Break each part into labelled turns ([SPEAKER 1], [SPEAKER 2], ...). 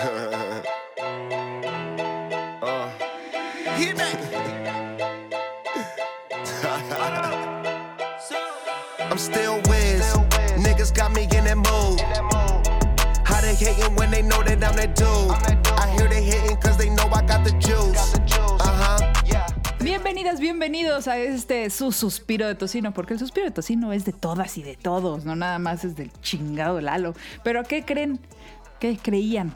[SPEAKER 1] uh. I'm still whiz. Niggas got me in that mood. How they hating when they know that I'm that dude? I hear they hating cause they know I got the juice. Uh huh.
[SPEAKER 2] Bienvenidas, bienvenidos a este su suspiro de tocino, porque el suspiro de tocino es de todas y de todos, no nada más es del chingado Lalo. Pero ¿qué creen? ¿Qué creían?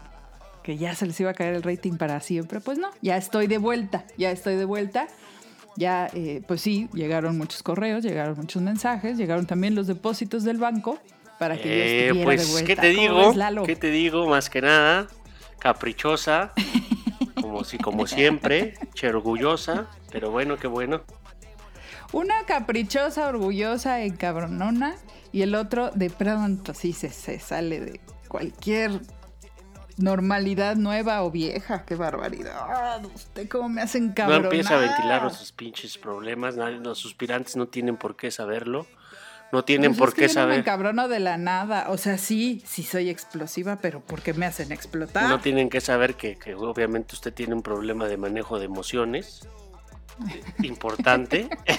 [SPEAKER 2] Que ya se les iba a caer el rating para siempre. Pues no, ya estoy de vuelta, ya estoy de vuelta. Ya, eh, pues sí, llegaron muchos correos, llegaron muchos mensajes, llegaron también los depósitos del banco para que yo
[SPEAKER 3] Eh,
[SPEAKER 2] estuviera de
[SPEAKER 3] pues,
[SPEAKER 2] vuelta.
[SPEAKER 3] ¿qué te
[SPEAKER 2] ¿Cómo
[SPEAKER 3] digo?
[SPEAKER 2] ves?
[SPEAKER 3] ¿Qué te digo? Más que nada, caprichosa, como si, como siempre, che orgullosa, pero bueno, qué bueno.
[SPEAKER 2] Una caprichosa, orgullosa, encabronona y el otro de pronto sí se, se sale de cualquier normalidad nueva o vieja. ¡Qué barbaridad! Usted cómo me hacen
[SPEAKER 3] No
[SPEAKER 2] cabronar.
[SPEAKER 3] empieza a ventilar sus pinches problemas, los suspirantes no tienen por qué saberlo, no tienen
[SPEAKER 2] Pues
[SPEAKER 3] por
[SPEAKER 2] es que
[SPEAKER 3] qué
[SPEAKER 2] yo no me de la nada. O sea, sí, sí soy explosiva, pero ¿por qué me hacen explotar?
[SPEAKER 3] no tienen que saber que, que obviamente usted tiene un problema de manejo de emociones eh, importante.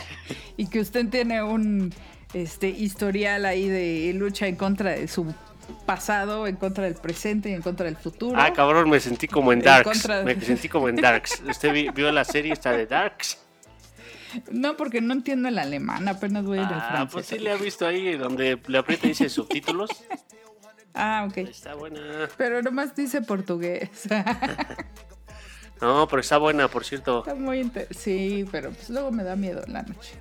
[SPEAKER 2] Y que usted tiene un este historial ahí de lucha en contra de su pasado, en contra del presente y en contra del futuro.
[SPEAKER 3] Ah, cabrón, me sentí como en
[SPEAKER 2] En
[SPEAKER 3] Darks.
[SPEAKER 2] contra de-
[SPEAKER 3] Me sentí como en Darks. ¿Usted vi- vio la serie esta de Darks?
[SPEAKER 2] No, porque no entiendo el alemán, apenas voy en el
[SPEAKER 3] Ah,
[SPEAKER 2] francés.
[SPEAKER 3] pues sí le ha visto ahí donde le aprieta y dice subtítulos.
[SPEAKER 2] Ah, ok.
[SPEAKER 3] Está buena.
[SPEAKER 2] Pero nomás dice portugués.
[SPEAKER 3] No, pero está buena, por cierto.
[SPEAKER 2] Está muy inter... Sí, pero pues luego me da miedo en la noche.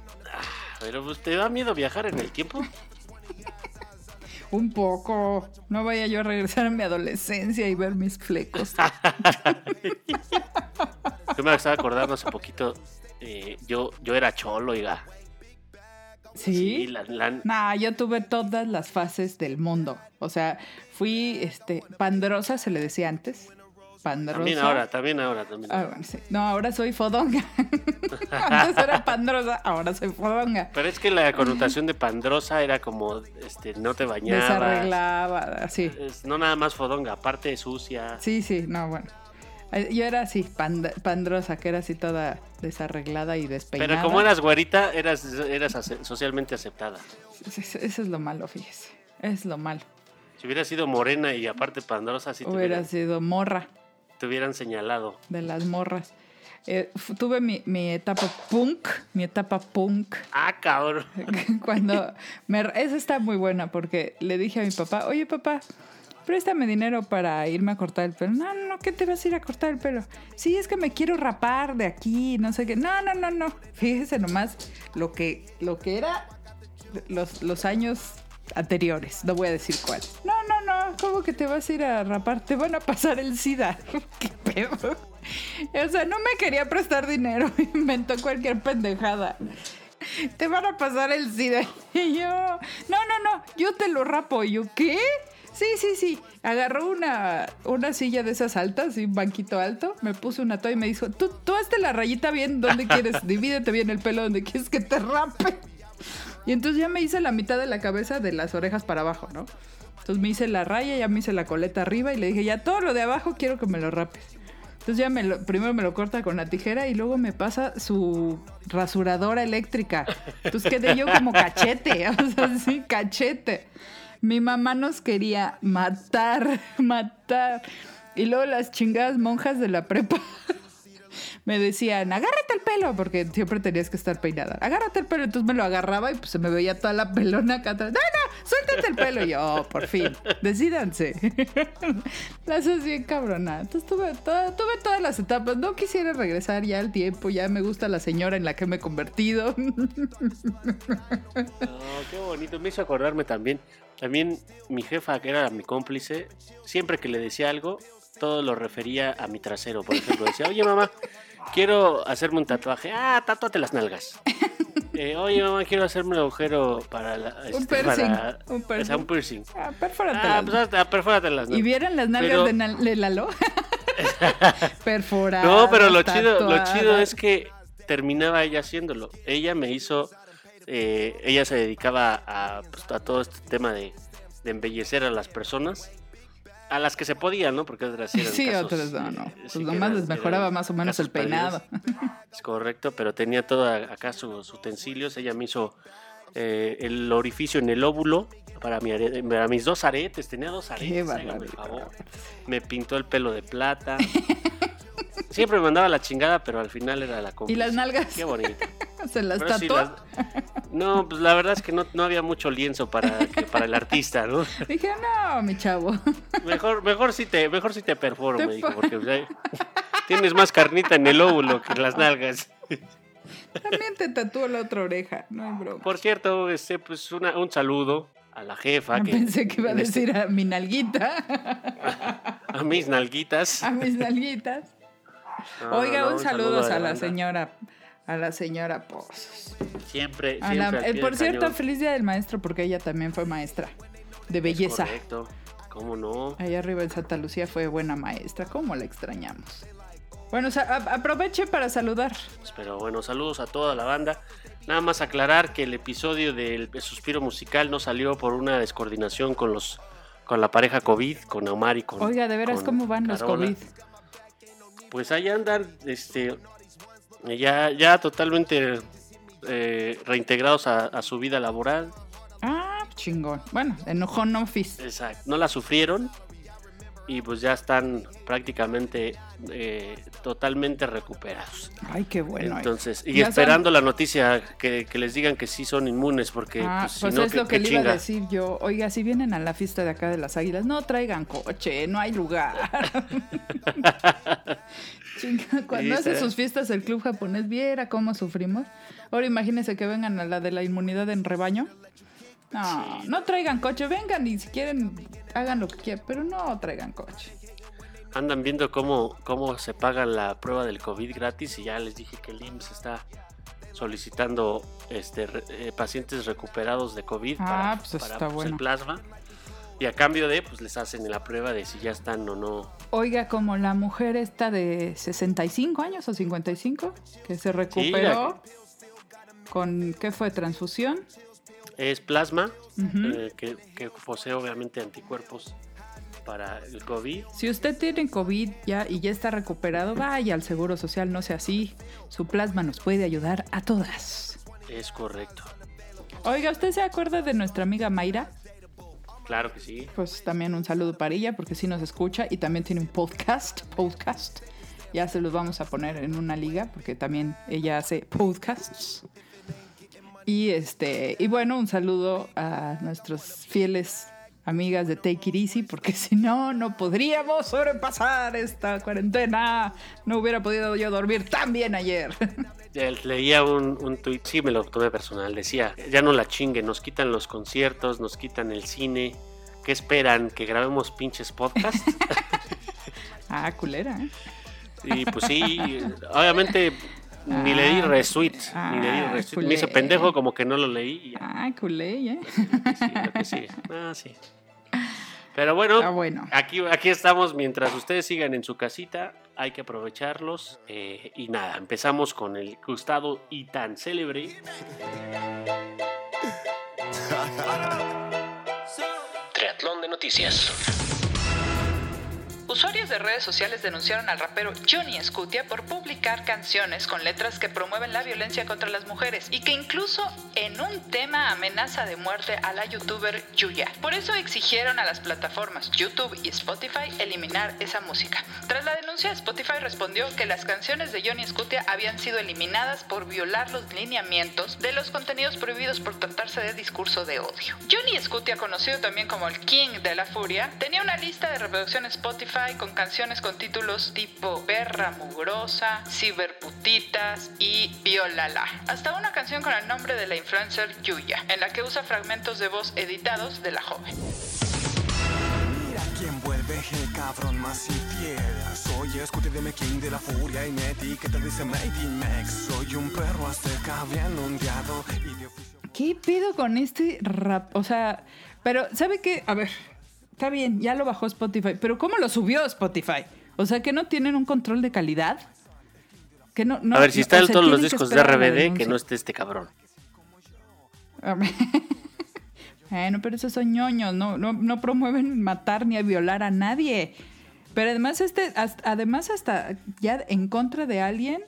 [SPEAKER 3] Pero pues, ¿te da miedo viajar en el tiempo?
[SPEAKER 2] Un poco. No vaya yo a regresar a mi adolescencia y ver mis flecos.
[SPEAKER 3] Yo me estaba acordando hace poquito. eh, yo, yo era cholo, oiga.
[SPEAKER 2] ¿Sí?
[SPEAKER 3] la- la-
[SPEAKER 2] Nah, yo tuve todas las fases del mundo. O sea, fui este pandrosa, se le decía antes. Pandrosa.
[SPEAKER 3] también ahora, también ahora, también.
[SPEAKER 2] Ah, bueno, sí. No, ahora soy fodonga. antes era pandrosa, ahora soy fodonga.
[SPEAKER 3] Pero es que la connotación de pandrosa era como, este, no te bañabas.
[SPEAKER 2] Desarreglaba, así.
[SPEAKER 3] No nada más fodonga, aparte sucia.
[SPEAKER 2] Sí, sí, no, bueno. Yo era así, pand- pandrosa, que era así toda desarreglada y despeinada.
[SPEAKER 3] Pero como eras güerita, eras, eras ace- socialmente aceptada.
[SPEAKER 2] Eso es lo malo, fíjese. Es lo malo.
[SPEAKER 3] Si hubieras sido morena y aparte pandrosa, sí te
[SPEAKER 2] Hubiera
[SPEAKER 3] hubieran,
[SPEAKER 2] sido morra
[SPEAKER 3] te hubieran señalado.
[SPEAKER 2] de las morras. Eh, tuve mi, mi etapa punk, mi etapa punk.
[SPEAKER 3] Ah, cabrón.
[SPEAKER 2] Cuando me, esa está muy buena porque le dije a mi papá, oye papá, préstame dinero para irme a cortar el pelo. No, no, no, ¿qué te vas a ir a cortar el pelo? Sí, es que me quiero rapar de aquí, no sé qué. No, no, no, no. Fíjese nomás lo que, lo que era los, los años anteriores. No voy a decir cuál. No, no, no. ¿Cómo que te vas a ir a rapar? Te van a pasar el SIDA. ¿Qué pedo? O sea, no me quería prestar dinero. Inventó cualquier pendejada. Te van a pasar el SIDA. Y yo, no, no, no, yo te lo rapo. Y yo, ¿qué? Sí, sí, sí. Agarró una, una silla de esas altas y un banquito alto. Me puso una toalla y me dijo, tú, tú hazte la rayita bien donde quieres. Divídete bien el pelo donde quieres que te rape. Y entonces ya me hice la mitad de la cabeza de las orejas para abajo, ¿no? Entonces me hice la raya, ya me hice la coleta arriba y le dije, ya todo lo de abajo quiero que me lo rapes. Entonces ya me lo, primero me lo corta con la tijera y luego me pasa su rasuradora eléctrica. Entonces quedé yo como cachete, o sea, sí, cachete. Mi mamá nos quería matar, matar. Y luego las chingadas monjas de la prepa me decían, agárrate el pelo, porque siempre tenías que estar peinada. Agárrate el pelo, entonces me lo agarraba y pues se me veía toda la pelona acá atrás. No, no, suéltate el pelo. Y yo, "Oh, por fin, decídanse. Las así cabrona. Entonces tuve, tuve todas las etapas. No quisiera regresar ya al tiempo, ya me gusta la señora en la que me he convertido.
[SPEAKER 3] No, qué bonito. Me hizo acordarme también. También mi jefa, que era mi cómplice, siempre que le decía algo, todo lo refería a mi trasero. Por ejemplo, decía, oye mamá, quiero hacerme un tatuaje. Ah, tatúate las nalgas. Eh, oye mamá, quiero hacerme un agujero para la, este,
[SPEAKER 2] piercing,
[SPEAKER 3] para-
[SPEAKER 2] un
[SPEAKER 3] o sea,
[SPEAKER 2] piercing.
[SPEAKER 3] un piercing.
[SPEAKER 2] Ah, perfórate
[SPEAKER 3] Ah,
[SPEAKER 2] las-
[SPEAKER 3] pues perfórate las
[SPEAKER 2] ¿Y
[SPEAKER 3] nalgas.
[SPEAKER 2] vieran las nalgas
[SPEAKER 3] Pero-
[SPEAKER 2] de, Nal- de Lalo? Perforadas.
[SPEAKER 3] No, pero lo chido, lo chido es que terminaba ella haciéndolo. Ella me hizo, eh, ella se dedicaba a, pues, a todo este tema de, de embellecer a las personas. A las que se podían, ¿no? Porque otras eran
[SPEAKER 2] Sí,
[SPEAKER 3] casos,
[SPEAKER 2] otras no,
[SPEAKER 3] eh,
[SPEAKER 2] no.
[SPEAKER 3] sí
[SPEAKER 2] Pues nomás
[SPEAKER 3] eran-
[SPEAKER 2] les mejoraba más o menos el peinado.
[SPEAKER 3] Es correcto, pero tenía todo acá sus utensilios. Ella me hizo eh, el orificio en el óvulo para, mi para mis dos aretes. Tenía dos aretes, hágame el
[SPEAKER 2] barbaridad.
[SPEAKER 3] favor. Me pintó el pelo de plata. Siempre me mandaba la chingada, pero al final era la
[SPEAKER 2] ¿Y
[SPEAKER 3] cómplice.
[SPEAKER 2] las nalgas?
[SPEAKER 3] Qué bonito.
[SPEAKER 2] ¿Se las
[SPEAKER 3] sí, No, pues la verdad es que no, no había mucho lienzo para, que- para el artista, ¿no?
[SPEAKER 2] Dije, no, mi chavo.
[SPEAKER 3] Mejor, mejor si te, mejor si te perforo,
[SPEAKER 2] Te
[SPEAKER 3] me dijo, porque tienes más carnita en el óvulo que en las nalgas.
[SPEAKER 2] También te tatuó la otra oreja. No hay broma.
[SPEAKER 3] Por cierto, este, pues una- un saludo a la jefa.
[SPEAKER 2] Ah,
[SPEAKER 3] Que,
[SPEAKER 2] Pensé que iba a
[SPEAKER 3] este-
[SPEAKER 2] decir a mi nalguita.
[SPEAKER 3] a mis nalguitas.
[SPEAKER 2] A mis nalguitas.
[SPEAKER 3] No,
[SPEAKER 2] Oiga,
[SPEAKER 3] no,
[SPEAKER 2] un saludo a la señora. A la señora Pozos.
[SPEAKER 3] Siempre, siempre.
[SPEAKER 2] la-
[SPEAKER 3] al
[SPEAKER 2] eh,
[SPEAKER 3] pie
[SPEAKER 2] por
[SPEAKER 3] del
[SPEAKER 2] cierto,
[SPEAKER 3] cañón.
[SPEAKER 2] feliz día del maestro porque ella también fue maestra de belleza.
[SPEAKER 3] Correcto. ¿Cómo no?
[SPEAKER 2] Allá arriba en Santa Lucía fue buena maestra. ¿Cómo la extrañamos? Bueno, aproveche para saludar.
[SPEAKER 3] Pues, Pero bueno, saludos a toda la banda. Nada más aclarar que el episodio del suspiro musical no salió por una descoordinación con los con la pareja COVID, con Omar y con.
[SPEAKER 2] Oiga, de veras, ¿cómo van los. COVID?
[SPEAKER 3] Pues ahí andan, este, ya, ya totalmente eh, reintegrados a, a su vida laboral.
[SPEAKER 2] Ah, chingón. Bueno, en home office.
[SPEAKER 3] Exacto. No la sufrieron y pues ya están prácticamente eh, totalmente recuperados.
[SPEAKER 2] Ay, qué bueno. eh.
[SPEAKER 3] Entonces, y
[SPEAKER 2] son-
[SPEAKER 3] esperando la noticia que, que les digan que sí son inmunes, porque
[SPEAKER 2] Ah,
[SPEAKER 3] pues,
[SPEAKER 2] pues,
[SPEAKER 3] si no,
[SPEAKER 2] es
[SPEAKER 3] ¿qué-
[SPEAKER 2] lo que le iba a decir yo. Oiga, si vienen a la fiesta de acá de las águilas, no traigan coche, no hay lugar. Chinga, cuando
[SPEAKER 3] Sí,
[SPEAKER 2] hace
[SPEAKER 3] será.
[SPEAKER 2] sus fiestas el club japonés, viera cómo sufrimos. Ahora imagínense que vengan a la de la inmunidad en rebaño. No,
[SPEAKER 3] Sí.
[SPEAKER 2] no traigan coche, vengan y si quieren hagan lo que quieran, pero no traigan coche.
[SPEAKER 3] Andan viendo cómo, cómo se paga la prueba del COVID gratis y ya les dije que el IMSS está solicitando este, re- eh, pacientes recuperados de COVID
[SPEAKER 2] Ah,
[SPEAKER 3] para,
[SPEAKER 2] pues
[SPEAKER 3] para, pues,
[SPEAKER 2] bueno.
[SPEAKER 3] el plasma. Y a cambio de, pues les hacen la prueba de si ya están o no.
[SPEAKER 2] Oiga, como la mujer esta de 65 años o 55, que se recuperó con, ¿qué fue? Transfusión.
[SPEAKER 3] Es plasma, eh, que, que posee obviamente anticuerpos para el COVID.
[SPEAKER 2] Si usted tiene COVID ya y ya está recuperado, vaya al Seguro Social, no sea así. Su plasma nos puede ayudar a todas.
[SPEAKER 3] Es correcto.
[SPEAKER 2] Oiga, ¿usted se acuerda de nuestra amiga Mayra?
[SPEAKER 3] Claro que sí.
[SPEAKER 2] Pues también un saludo para ella porque sí nos escucha y también tiene un podcast, podcast. Ya se los vamos a poner en una liga porque también ella hace podcasts. Y este, y bueno, un saludo a nuestros fieles amigas de Take It Easy, porque si no, no podríamos sobrepasar esta cuarentena. No hubiera podido yo dormir tan bien ayer.
[SPEAKER 3] Leía un, un tuit, sí me lo tomé personal, decía, ya no la chinguen, nos quitan los conciertos, nos quitan el cine, ¿qué esperan? ¿Que grabemos pinches podcasts?
[SPEAKER 2] ah, culera, ¿eh?
[SPEAKER 3] y pues sí, obviamente ni le di
[SPEAKER 2] Ah,
[SPEAKER 3] retweet, ni le di
[SPEAKER 2] ah,
[SPEAKER 3] retweet, me hice pendejo como que no lo leí y ya,
[SPEAKER 2] Ah, culé, ¿eh?
[SPEAKER 3] sí, lo que sigue. Ah, sí. Pero bueno,
[SPEAKER 2] Está bueno.
[SPEAKER 3] Aquí, aquí estamos mientras ustedes sigan en su casita. Hay que aprovecharlos. eh, y nada, empezamos con el gustado y tan célebre.
[SPEAKER 4] Triatlón de noticias.
[SPEAKER 2] Usuarios de redes sociales denunciaron al rapero Johnny Scutia por publicar canciones con letras que promueven la violencia contra las mujeres y que incluso en un tema amenaza de muerte a la youtuber Yuya. Por eso exigieron a las plataformas YouTube y Spotify eliminar esa música. Tras la denuncia, Spotify respondió que las canciones de Johnny Scutia habían sido eliminadas por violar los lineamientos de los contenidos prohibidos por tratarse de discurso de odio. Johnny Scutia, conocido también como el King de la Furia, tenía una lista de reproducción Spotify con canciones con títulos tipo Perra Mugrosa, Ciberputitas y Violala. Hasta una canción con el nombre de la influencer Yuya, en la que usa fragmentos de voz editados de la joven.
[SPEAKER 5] Mira quién vuelve el cabrón más infiel Soy escute de me king de la furia y mi etiqueta dice Made in Mex Soy un perro azteca bien ondeado y de oficio
[SPEAKER 2] ¿Qué pido con este rap? O sea, pero ¿sabe qué? A ver, está bien, ya lo bajó Spotify, pero ¿cómo lo subió Spotify? O sea, que no tienen un control de calidad. Que no, no-
[SPEAKER 3] a ver, si
[SPEAKER 2] sea,
[SPEAKER 3] todos los discos de RBD, que no esté este cabrón.
[SPEAKER 2] Bueno, pero esos son ñoños, no, no, no promueven matar ni a violar a nadie. Pero además, este, además hasta ya en contra de alguien,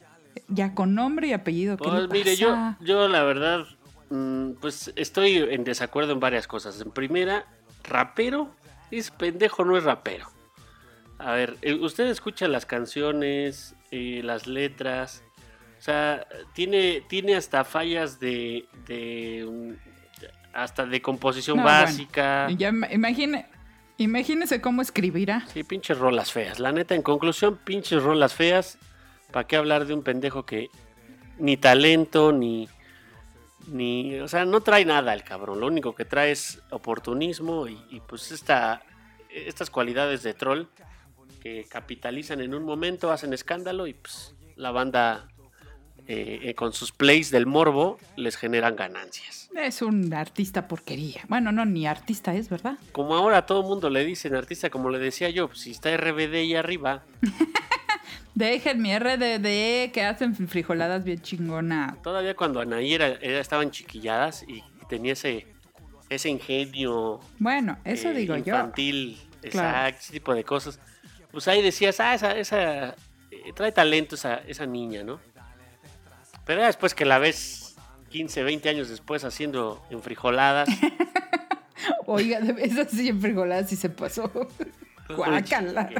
[SPEAKER 2] ya con nombre y apellido. ¿qué
[SPEAKER 3] Pues mire, yo, yo la verdad, mm, pues estoy en desacuerdo en varias cosas. En primera, rapero es pendejo, no es rapero. A ver, eh, usted escucha las canciones, eh, las letras, o sea, tiene, tiene hasta fallas de, de mm, hasta de composición
[SPEAKER 2] No, bueno,
[SPEAKER 3] básica.
[SPEAKER 2] Ya ima- imagine, imagínese cómo escribirá.
[SPEAKER 3] Sí, pinches rolas feas. La neta, en conclusión, pinches rolas feas. ¿Para qué hablar de un pendejo que ni talento, ni, ni... O sea, no trae nada el cabrón. Lo único que trae es oportunismo y, y, pues esta, estas cualidades de troll que capitalizan en un momento, hacen escándalo y pues la banda eh, eh, con sus plays del morbo les generan ganancias.
[SPEAKER 2] Es un artista porquería. Bueno, no, ni artista es, ¿verdad?
[SPEAKER 3] Como ahora a todo mundo le dicen artista, como le decía yo, pues, si está RBD ahí arriba,
[SPEAKER 2] Dejen mi RDD que hacen frijoladas bien chingona.
[SPEAKER 3] Todavía cuando Anaí era, era- estaban chiquilladas y, tenía ese, ese ingenio
[SPEAKER 2] Bueno, eso
[SPEAKER 3] eh,
[SPEAKER 2] digo yo.
[SPEAKER 3] infantil,
[SPEAKER 2] Claro.
[SPEAKER 3] exacto, ese tipo de cosas, pues ahí decías, ah, esa, esa eh, trae talento esa, esa niña, ¿no? Pero ya después que la ves 15, 20 años después haciendo enfrijoladas,
[SPEAKER 2] Oiga, de esas sí en frijoladas sí se pasó. Guácala.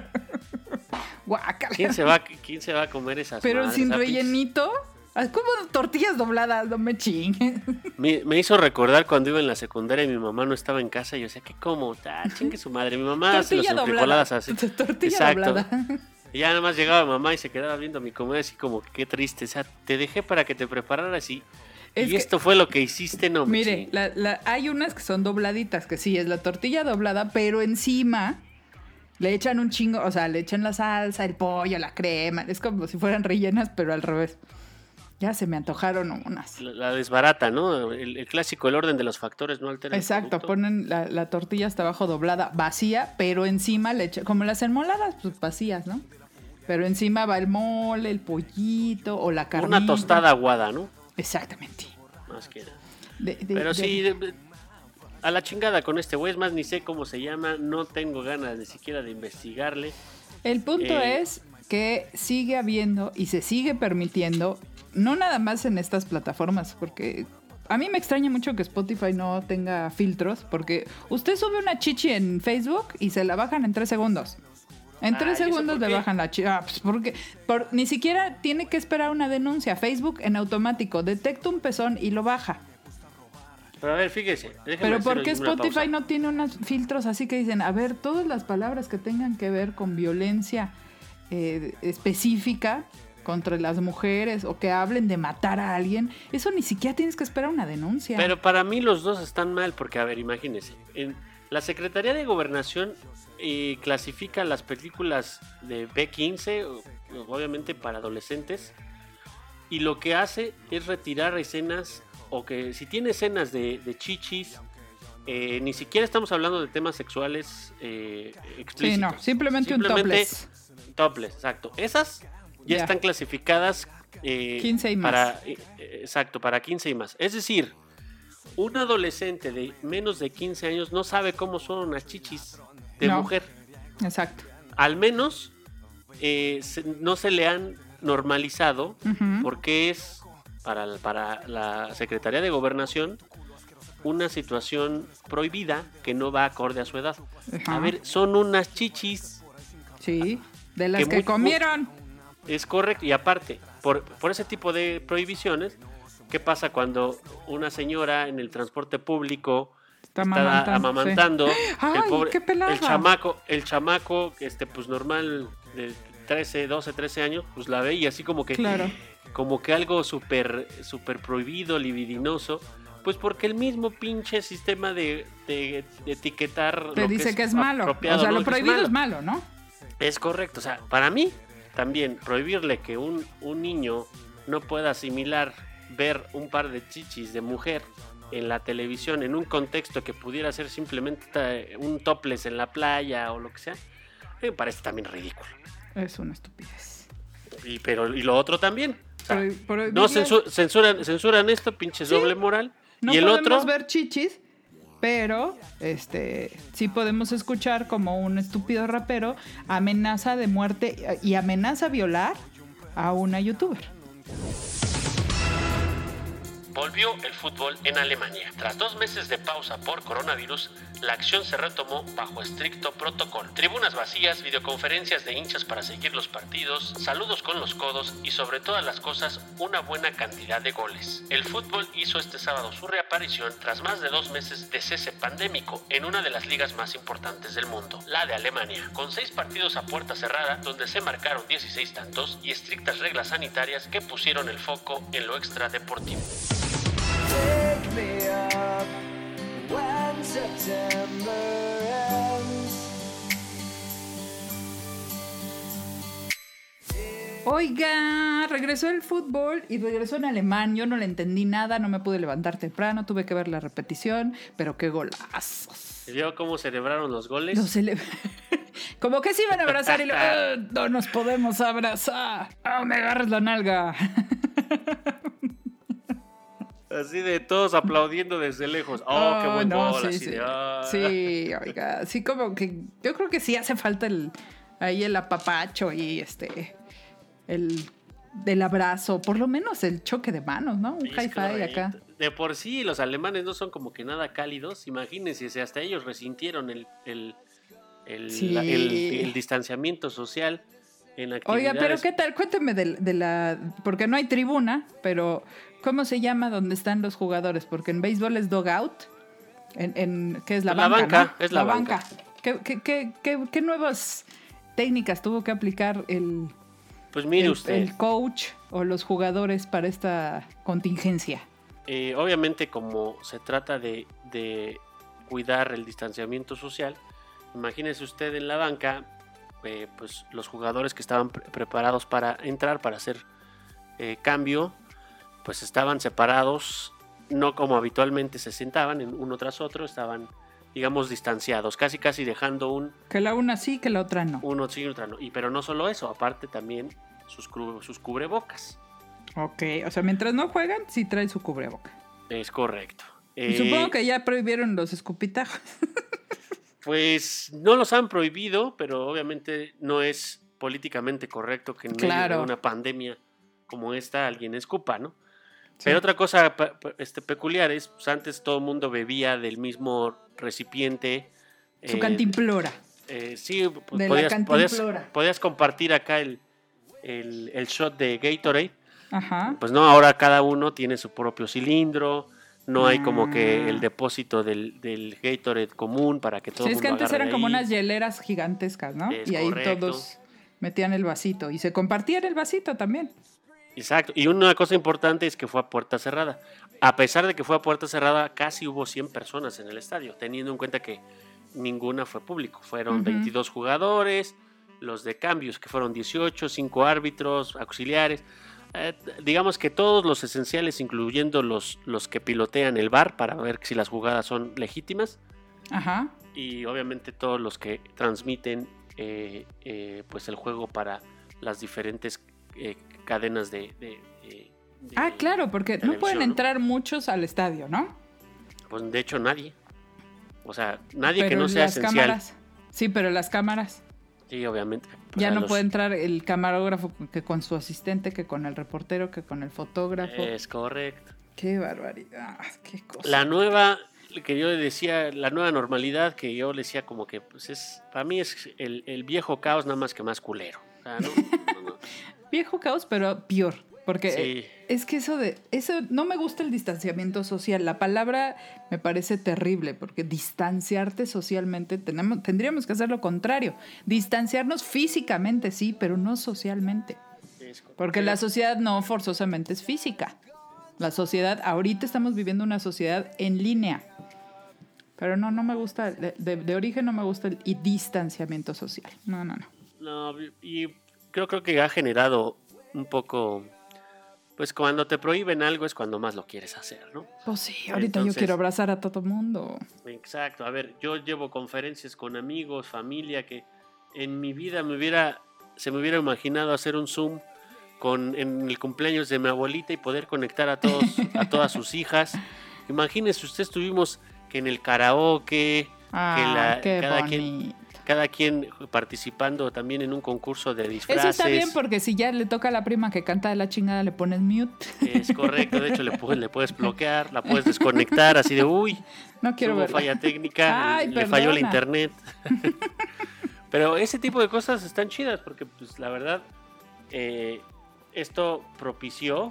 [SPEAKER 2] Guácala.
[SPEAKER 3] ¿quién se va, quién se va a comer esas
[SPEAKER 2] Pero
[SPEAKER 3] madres?
[SPEAKER 2] sin rellenito. Como tortillas dobladas, no me chingues.
[SPEAKER 3] Me, me hizo recordar cuando iba en la secundaria y mi mamá no estaba en casa y yo decía, ¿qué como? Ah, chingue su madre. Mi mamá hace las enfrijoladas así.
[SPEAKER 2] Tortilla
[SPEAKER 3] Exacto.
[SPEAKER 2] doblada.
[SPEAKER 3] Y ya nada más llegaba mamá y se quedaba viendo mi comida así como, qué triste. O sea, te dejé para que te prepararas y,
[SPEAKER 2] Es
[SPEAKER 3] y
[SPEAKER 2] que-
[SPEAKER 3] esto fue lo que hiciste, no me
[SPEAKER 2] Mire, la- la- hay unas que son dobladitas, que sí, es la tortilla doblada, pero encima le echan un chingo, o sea, le echan la salsa, el pollo, la crema. Es como si fueran rellenas, pero al revés. Ya se me antojaron unas.
[SPEAKER 3] La, la desbarata, ¿no? El, el clásico, el orden de los factores no altera
[SPEAKER 2] Exacto, ponen la, la tortilla hasta abajo doblada, vacía, pero encima le echan, como las enmoladas, pues vacías, ¿no? Pero encima va el mole, el pollito o la carne.
[SPEAKER 3] Una tostada aguada, ¿no?
[SPEAKER 2] Exactamente.
[SPEAKER 3] Más que nada.
[SPEAKER 2] De- de-
[SPEAKER 3] Pero
[SPEAKER 2] de-
[SPEAKER 3] sí, a la chingada con este güey. Es más, ni sé cómo se llama. No tengo ganas ni siquiera de investigarle.
[SPEAKER 2] El punto
[SPEAKER 3] Eh,
[SPEAKER 2] es que sigue habiendo y se sigue permitiendo, no nada más en estas plataformas, porque a mí me extraña mucho que Spotify no tenga filtros, porque usted sube una chichi en Facebook y se la bajan en tres segundos. En
[SPEAKER 3] Ay,
[SPEAKER 2] tres
[SPEAKER 3] ¿eso
[SPEAKER 2] segundos le bajan la chichi. Ah, pues porque por- ni siquiera tiene que esperar una denuncia. Facebook en automático detecta un pezón y lo baja.
[SPEAKER 3] Pero a ver, fíjese.
[SPEAKER 2] Pero ¿por qué Spotify no tiene unos filtros así que dicen, a ver, todas las palabras que tengan que ver con violencia eh, específica contra las mujeres o que hablen de matar a alguien, eso ni siquiera tienes que esperar una denuncia.
[SPEAKER 3] Pero para mí los dos están mal, porque, a ver, imagínense. En la Secretaría de Gobernación eh, clasifica las películas de B15, o- obviamente para adolescentes, y lo que hace es retirar escenas, o que si tiene escenas de, de chichis, eh, ni siquiera estamos hablando de temas sexuales eh,
[SPEAKER 2] sí,
[SPEAKER 3] explícitos.
[SPEAKER 2] no, simplemente, un topless.
[SPEAKER 3] Topless, exacto. Esas ya, están clasificadas eh,
[SPEAKER 2] 15 y más.
[SPEAKER 3] Para, eh, eh, exacto, para 15 y más. Es decir, un adolescente de menos de 15 años no sabe cómo son unas chichis de
[SPEAKER 2] No.
[SPEAKER 3] mujer.
[SPEAKER 2] Exacto.
[SPEAKER 3] Al menos no se le han normalizado porque es para, para la Secretaría de Gobernación una situación prohibida que no va acorde a su edad.
[SPEAKER 2] Ajá.
[SPEAKER 3] A ver, son unas chichis
[SPEAKER 2] Sí, de las
[SPEAKER 3] que
[SPEAKER 2] que,
[SPEAKER 3] muy-
[SPEAKER 2] comieron.
[SPEAKER 3] Es correcto, y aparte, por, por ese tipo de prohibiciones, ¿qué pasa cuando una señora en el transporte público
[SPEAKER 2] Está
[SPEAKER 3] está
[SPEAKER 2] amamantando,
[SPEAKER 3] amamantando?
[SPEAKER 2] Ay, qué
[SPEAKER 3] el chamaco, el chamaco, este, pues normal, de 13, 12, 13 años, pues la ve y así como que,
[SPEAKER 2] Claro.
[SPEAKER 3] Como que algo súper, súper prohibido, libidinoso. Pues porque el mismo pinche sistema de, de- de etiquetar.
[SPEAKER 2] Te
[SPEAKER 3] lo
[SPEAKER 2] dice que es, malo. O sea, lo
[SPEAKER 3] Que es
[SPEAKER 2] prohibido
[SPEAKER 3] malo.
[SPEAKER 2] es malo, ¿no?
[SPEAKER 3] Es correcto, o sea, para mí también prohibirle que un, un niño no pueda asimilar ver un par de chichis de mujer en la televisión en un contexto que pudiera ser simplemente ta- un topless en la playa o lo que sea, me parece también ridículo.
[SPEAKER 2] Es una estupidez.
[SPEAKER 3] Y, pero, y lo otro también. No censu- censuran, censuran esto, pinche
[SPEAKER 2] Sí.
[SPEAKER 3] doble moral.
[SPEAKER 2] No
[SPEAKER 3] y el
[SPEAKER 2] podemos
[SPEAKER 3] otro,
[SPEAKER 2] ver chichis, pero este sí podemos escuchar como un estúpido rapero amenaza de muerte y amenaza violar a una youtuber.
[SPEAKER 3] Volvió el fútbol en Alemania. Tras dos meses de pausa por coronavirus, la acción se retomó bajo estricto protocolo. Tribunas vacías, videoconferencias de hinchas para seguir los partidos, saludos con los codos y sobre todas las cosas una buena cantidad de goles. El fútbol hizo este sábado su reaparición tras más de dos meses de cese pandémico en una de las ligas más importantes del mundo, la de Alemania, con seis partidos a puerta cerrada donde se marcaron 16 tantos y estrictas reglas sanitarias que pusieron el foco en lo extradeportivo.
[SPEAKER 6] Me up when September ends.
[SPEAKER 2] Oiga, regresó el fútbol y regresó en alemán. Yo no le entendí nada, no me pude levantar temprano, tuve que ver la repetición, pero qué golazos.
[SPEAKER 3] ¿Vio cómo celebraron los goles?
[SPEAKER 2] Lo cele- Como que se iban a abrazar y lo, "Ah, no nos podemos abrazar. Ah, me agarras la nalga.
[SPEAKER 3] Así de todos aplaudiendo desde lejos. ¡Oh, qué buen
[SPEAKER 2] no,
[SPEAKER 3] gol!
[SPEAKER 2] sí,
[SPEAKER 3] así
[SPEAKER 2] sí.
[SPEAKER 3] de, "Ah".
[SPEAKER 2] Sí, oiga, sí como que yo creo que sí hace falta el ahí el apapacho y este el del abrazo, por lo menos el choque de manos, ¿no? Un high five acá.
[SPEAKER 3] De por sí, los alemanes no son como que nada cálidos. Imagínense, si hasta ellos resintieron el, el, el,
[SPEAKER 2] Sí.
[SPEAKER 3] la- el- el distanciamiento social en.
[SPEAKER 2] Oiga, pero ¿qué tal? Cuénteme de, de la... Porque no hay tribuna, pero ¿cómo se llama donde están los jugadores? Porque en béisbol es dugout. En, en, ¿Qué es la,
[SPEAKER 3] La
[SPEAKER 2] banca?
[SPEAKER 3] banca,
[SPEAKER 2] ¿no?
[SPEAKER 3] es la banca.
[SPEAKER 2] ¿Qué, qué, qué, qué- qué nuevas técnicas tuvo que aplicar el,
[SPEAKER 3] Pues mire
[SPEAKER 2] el,
[SPEAKER 3] usted,
[SPEAKER 2] el coach o los jugadores para esta contingencia?
[SPEAKER 3] eh, obviamente como se trata de, de cuidar el distanciamiento social, imagínese usted en la banca, eh, pues los jugadores que estaban pre- preparados para entrar, para hacer eh, cambio, pues estaban separados, no como habitualmente se sentaban en uno tras otro, estaban, digamos, distanciados, casi casi dejando un
[SPEAKER 2] Que la una sí, que la otra no.
[SPEAKER 3] uno sí y otra no. Y pero no solo eso, aparte también sus, sus cubrebocas.
[SPEAKER 2] Ok, o sea, mientras no juegan, sí traen su cubreboca.
[SPEAKER 3] Es correcto.
[SPEAKER 2] Y
[SPEAKER 3] Eh,
[SPEAKER 2] supongo que ya prohibieron los escupitajos.
[SPEAKER 3] Pues no los han prohibido, pero obviamente no es políticamente correcto que en medio de una pandemia como esta alguien escupa, ¿no? Pero otra cosa este, peculiar es, pues antes todo el mundo bebía del mismo recipiente.
[SPEAKER 2] Su
[SPEAKER 3] eh,
[SPEAKER 2] cantimplora.
[SPEAKER 3] eh, sí, pues,
[SPEAKER 2] De
[SPEAKER 3] podías, podías,
[SPEAKER 2] cantimplora.
[SPEAKER 3] podías compartir acá el, el, el shot de Gatorade.
[SPEAKER 2] Ajá.
[SPEAKER 3] Pues no, ahora cada uno tiene su propio cilindro. No hay como
[SPEAKER 2] Ah.
[SPEAKER 3] que el depósito del, del Gatorade común para que todo
[SPEAKER 2] Sí,
[SPEAKER 3] el
[SPEAKER 2] es que
[SPEAKER 3] mundo
[SPEAKER 2] antes eran como unas hieleras gigantescas, ¿no?
[SPEAKER 3] Es
[SPEAKER 2] y ahí todos metían el vasito y se compartían el vasito también.
[SPEAKER 3] Exacto. Y una cosa importante es que fue a puerta cerrada. A pesar de que fue a puerta cerrada, casi hubo 100 personas en el estadio, teniendo en cuenta que ninguna fue público. Fueron
[SPEAKER 2] Ujú.
[SPEAKER 3] 22 jugadores, los de cambios, que fueron 18, 5 árbitros, auxiliares. Eh, digamos que todos los esenciales, incluyendo los, los que pilotean el bar para ver si las jugadas son legítimas.
[SPEAKER 2] Ajá.
[SPEAKER 3] y obviamente todos los que transmiten eh, eh, pues el juego para las diferentes cadenas de, de- de- de
[SPEAKER 2] Ah, claro, porque no pueden entrar muchos al estadio, ¿no?
[SPEAKER 3] Pues de hecho nadie. O sea, nadie que no sea
[SPEAKER 2] las
[SPEAKER 3] esencial.
[SPEAKER 2] cámaras. Sí, pero las cámaras.
[SPEAKER 3] Sí, obviamente. Pues,
[SPEAKER 2] ya no
[SPEAKER 3] los-
[SPEAKER 2] puede entrar el camarógrafo que con su asistente, que con el reportero, que con el fotógrafo.
[SPEAKER 3] Es correcto.
[SPEAKER 2] Qué barbaridad, qué cosa.
[SPEAKER 3] La nueva, que yo decía, la nueva normalidad que yo le decía como que, pues es, para mí es el, el viejo caos nada más que más culero. O sea, no.
[SPEAKER 2] Viejo caos, pero peor. Porque
[SPEAKER 3] Sí.
[SPEAKER 2] es que eso de. Eso no me gusta el distanciamiento social. La palabra me parece terrible, porque distanciarte socialmente tenemos, tendríamos que hacer lo contrario. Distanciarnos físicamente, sí, pero no socialmente. Porque la sociedad no forzosamente es física. La sociedad, ahorita estamos viviendo una sociedad en línea. Pero no, no me gusta, de, de- de origen no me gusta el y distanciamiento social. No, no, no.
[SPEAKER 3] No, y creo, creo que ha generado un poco, pues cuando te prohíben algo es cuando más lo quieres hacer, ¿no?
[SPEAKER 2] Pues sí, ahorita
[SPEAKER 3] Entonces-
[SPEAKER 2] yo quiero abrazar a todo mundo.
[SPEAKER 3] Exacto, a ver, yo llevo conferencias con amigos, familia, que en mi vida me hubiera, se me hubiera imaginado hacer un Zoom con, en el cumpleaños de mi abuelita y poder conectar a todos, a todas sus hijas. Imagínese, usted estuvimos, que en el karaoke,
[SPEAKER 2] Ah,
[SPEAKER 3] la-
[SPEAKER 2] qué
[SPEAKER 3] cada quien-. Cada quien participando también en un concurso de disfraces.
[SPEAKER 2] Eso está bien porque si ya le toca a la prima que canta de la chingada, le pones mute.
[SPEAKER 3] Es correcto, de hecho le, pu- le puedes bloquear, la puedes desconectar, así de, uy,
[SPEAKER 2] No quiero ver.
[SPEAKER 3] falla técnica,
[SPEAKER 2] Ay,
[SPEAKER 3] le falló el internet. Pero ese tipo de cosas están chidas porque, pues, la verdad, eh, esto propició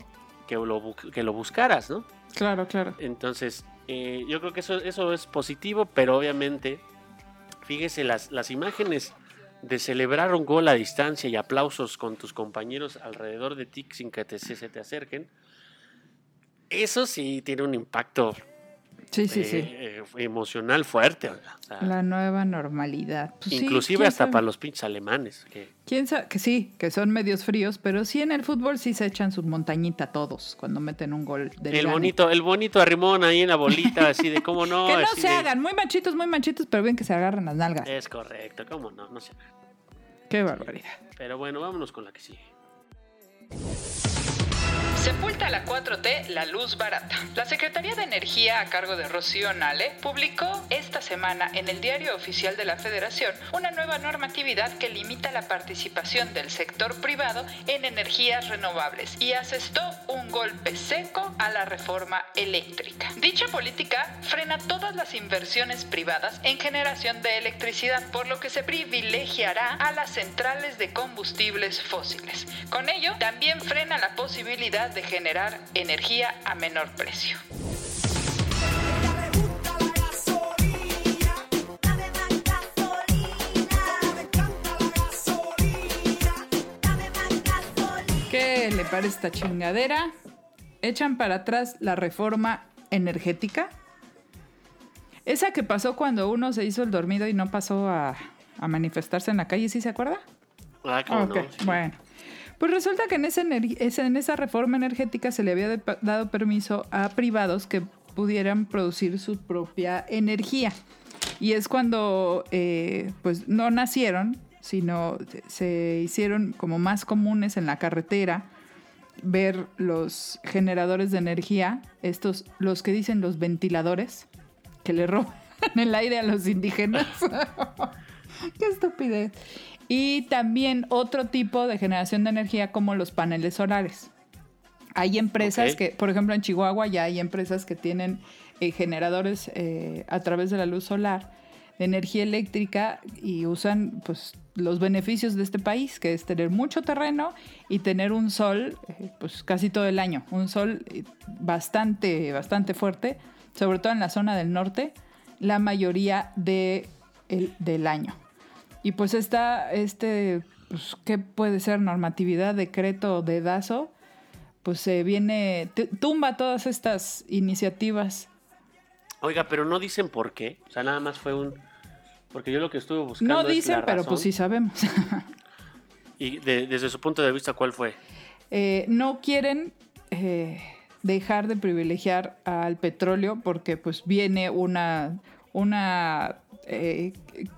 [SPEAKER 3] que lo, que lo buscaras, ¿no?
[SPEAKER 2] Claro, claro.
[SPEAKER 3] Entonces, eh, yo creo que eso, eso es positivo, pero obviamente, fíjese, las, las imágenes de celebrar un gol a distancia y aplausos con tus compañeros alrededor de ti sin que te, se, te acerquen, eso sí tiene un impacto
[SPEAKER 2] Sí, sí,
[SPEAKER 3] eh,
[SPEAKER 2] sí.
[SPEAKER 3] eh, emocional fuerte. o sea,
[SPEAKER 2] La nueva normalidad. Pues
[SPEAKER 3] inclusive
[SPEAKER 2] ¿quién
[SPEAKER 3] hasta
[SPEAKER 2] sabe?
[SPEAKER 3] para los pinches alemanes. Que,
[SPEAKER 2] ¿Quién sabe? Que sí, que son medios fríos, pero sí en el fútbol sí se echan su montañita todos cuando meten un gol del
[SPEAKER 3] el
[SPEAKER 2] gane.
[SPEAKER 3] bonito, el bonito arrimón ahí en la bolita, así de cómo no.
[SPEAKER 2] Que no se
[SPEAKER 3] de-
[SPEAKER 2] hagan, muy machitos, muy machitos, pero bien que se agarran las nalgas.
[SPEAKER 3] Es correcto, cómo no, no sé.
[SPEAKER 2] Qué barbaridad.
[SPEAKER 3] Pero bueno, vámonos con la que sigue.
[SPEAKER 7] Sepulta la 4T la luz barata. La Secretaría de Energía a cargo de Rocío Nale publicó esta semana en el Diario Oficial de la Federación una nueva normatividad que limita la participación del sector privado en energías renovables y asestó un golpe seco a la reforma eléctrica. Dicha política frena todas las inversiones privadas en generación de electricidad, por lo que se privilegiará a las centrales de combustibles fósiles. Con ello, también frena la posibilidad de generar energía a menor precio.
[SPEAKER 2] ¿Qué le parece esta chingadera? Echan para atrás la reforma energética. Esa que pasó cuando uno se hizo el dormido y no pasó a, a manifestarse en la calle, ¿sí se acuerda?
[SPEAKER 3] Ah, cómo
[SPEAKER 2] Ok,
[SPEAKER 3] no, sí.
[SPEAKER 2] Bueno, pues resulta que en esa, en esa reforma energética se le había dado permiso a privados que pudieran producir su propia energía. Y es cuando, eh, pues, no nacieron, sino se hicieron como más comunes en la carretera ver los generadores de energía, estos, los que dicen los ventiladores, que le roban el aire a los indígenas. Qué estupidez. Y también otro tipo de generación de energía como los paneles solares. Hay empresas que, por ejemplo, en Chihuahua ya hay empresas que tienen eh, generadores eh, a través de la luz solar de energía eléctrica y usan pues los beneficios de este país, que es tener mucho terreno y tener un sol eh, pues casi todo el año, un sol bastante bastante fuerte, sobre todo en la zona del norte, la mayoría de el- del año. Y pues está este pues, ¿qué puede ser normatividad, decreto, dedazo? Pues se viene tumba todas estas iniciativas
[SPEAKER 3] Oiga, pero no dicen por qué. O sea, nada más fue un. Porque yo lo que estuve buscando.
[SPEAKER 2] No
[SPEAKER 3] es
[SPEAKER 2] dicen,
[SPEAKER 3] la
[SPEAKER 2] pero
[SPEAKER 3] razón.
[SPEAKER 2] pues sí sabemos.
[SPEAKER 3] Y de- desde su punto de vista, ¿cuál fue?
[SPEAKER 2] Eh, no quieren eh, dejar de privilegiar al petróleo porque pues viene una, una eh,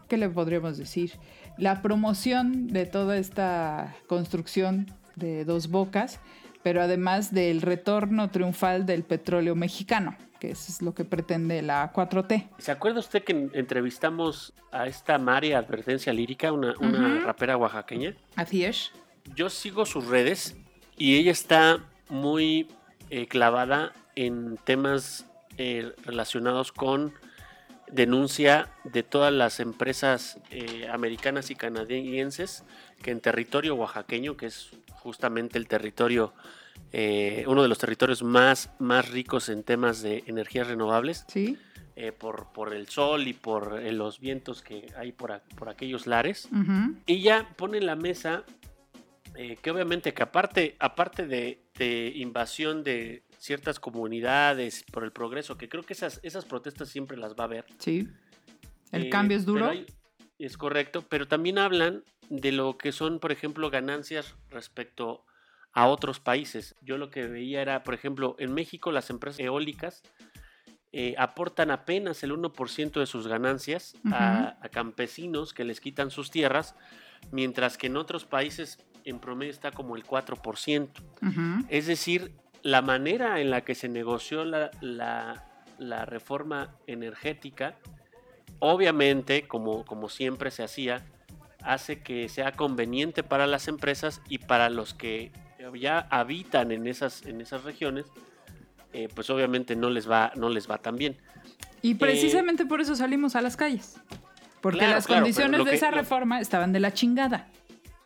[SPEAKER 2] ¿qué le podríamos decir? La promoción de toda esta construcción de dos bocas, pero además del retorno triunfal del petróleo mexicano, que eso es lo que pretende la 4T.
[SPEAKER 3] ¿Se acuerda usted que en- entrevistamos a esta María Advertencia Lírica, una, rapera oaxaqueña?
[SPEAKER 2] Así es.
[SPEAKER 3] Yo sigo sus redes y ella está muy eh, clavada en temas eh, relacionados con denuncia de todas las empresas eh, americanas y canadienses que en territorio oaxaqueño, que es justamente el territorio, eh, uno de los territorios más, más ricos en temas de energías renovables,
[SPEAKER 2] ¿Sí?
[SPEAKER 3] eh, por, por el sol y por los vientos que hay por, por aquellos lares.
[SPEAKER 2] Ujú.
[SPEAKER 3] Ella pone en la mesa que obviamente que aparte, aparte de, de invasión de ciertas comunidades por el progreso, que creo que esas, esas protestas siempre las va a haber.
[SPEAKER 2] Sí. El
[SPEAKER 3] eh,
[SPEAKER 2] cambio es duro.
[SPEAKER 3] hay- es correcto, pero también hablan de lo que son, por ejemplo, ganancias respecto a otros países. Yo lo que veía era, por ejemplo, en México las empresas eólicas eh, aportan apenas el 1% de sus ganancias a, a campesinos que les quitan sus tierras, mientras que en otros países en promedio está como el 4%.
[SPEAKER 2] Ujú.
[SPEAKER 3] Es decir, la manera en la que se negoció la, la- la reforma energética, obviamente, como, como siempre se hacía, hace que sea conveniente para las empresas y para los que ya habitan en esas, en esas regiones, eh, pues obviamente no les va, no les va tan bien.
[SPEAKER 2] Y precisamente por eso salimos a las calles. Porque
[SPEAKER 3] Claro,
[SPEAKER 2] las
[SPEAKER 3] claro,
[SPEAKER 2] condiciones de
[SPEAKER 3] que-
[SPEAKER 2] esa
[SPEAKER 3] lo-
[SPEAKER 2] reforma estaban de la chingada.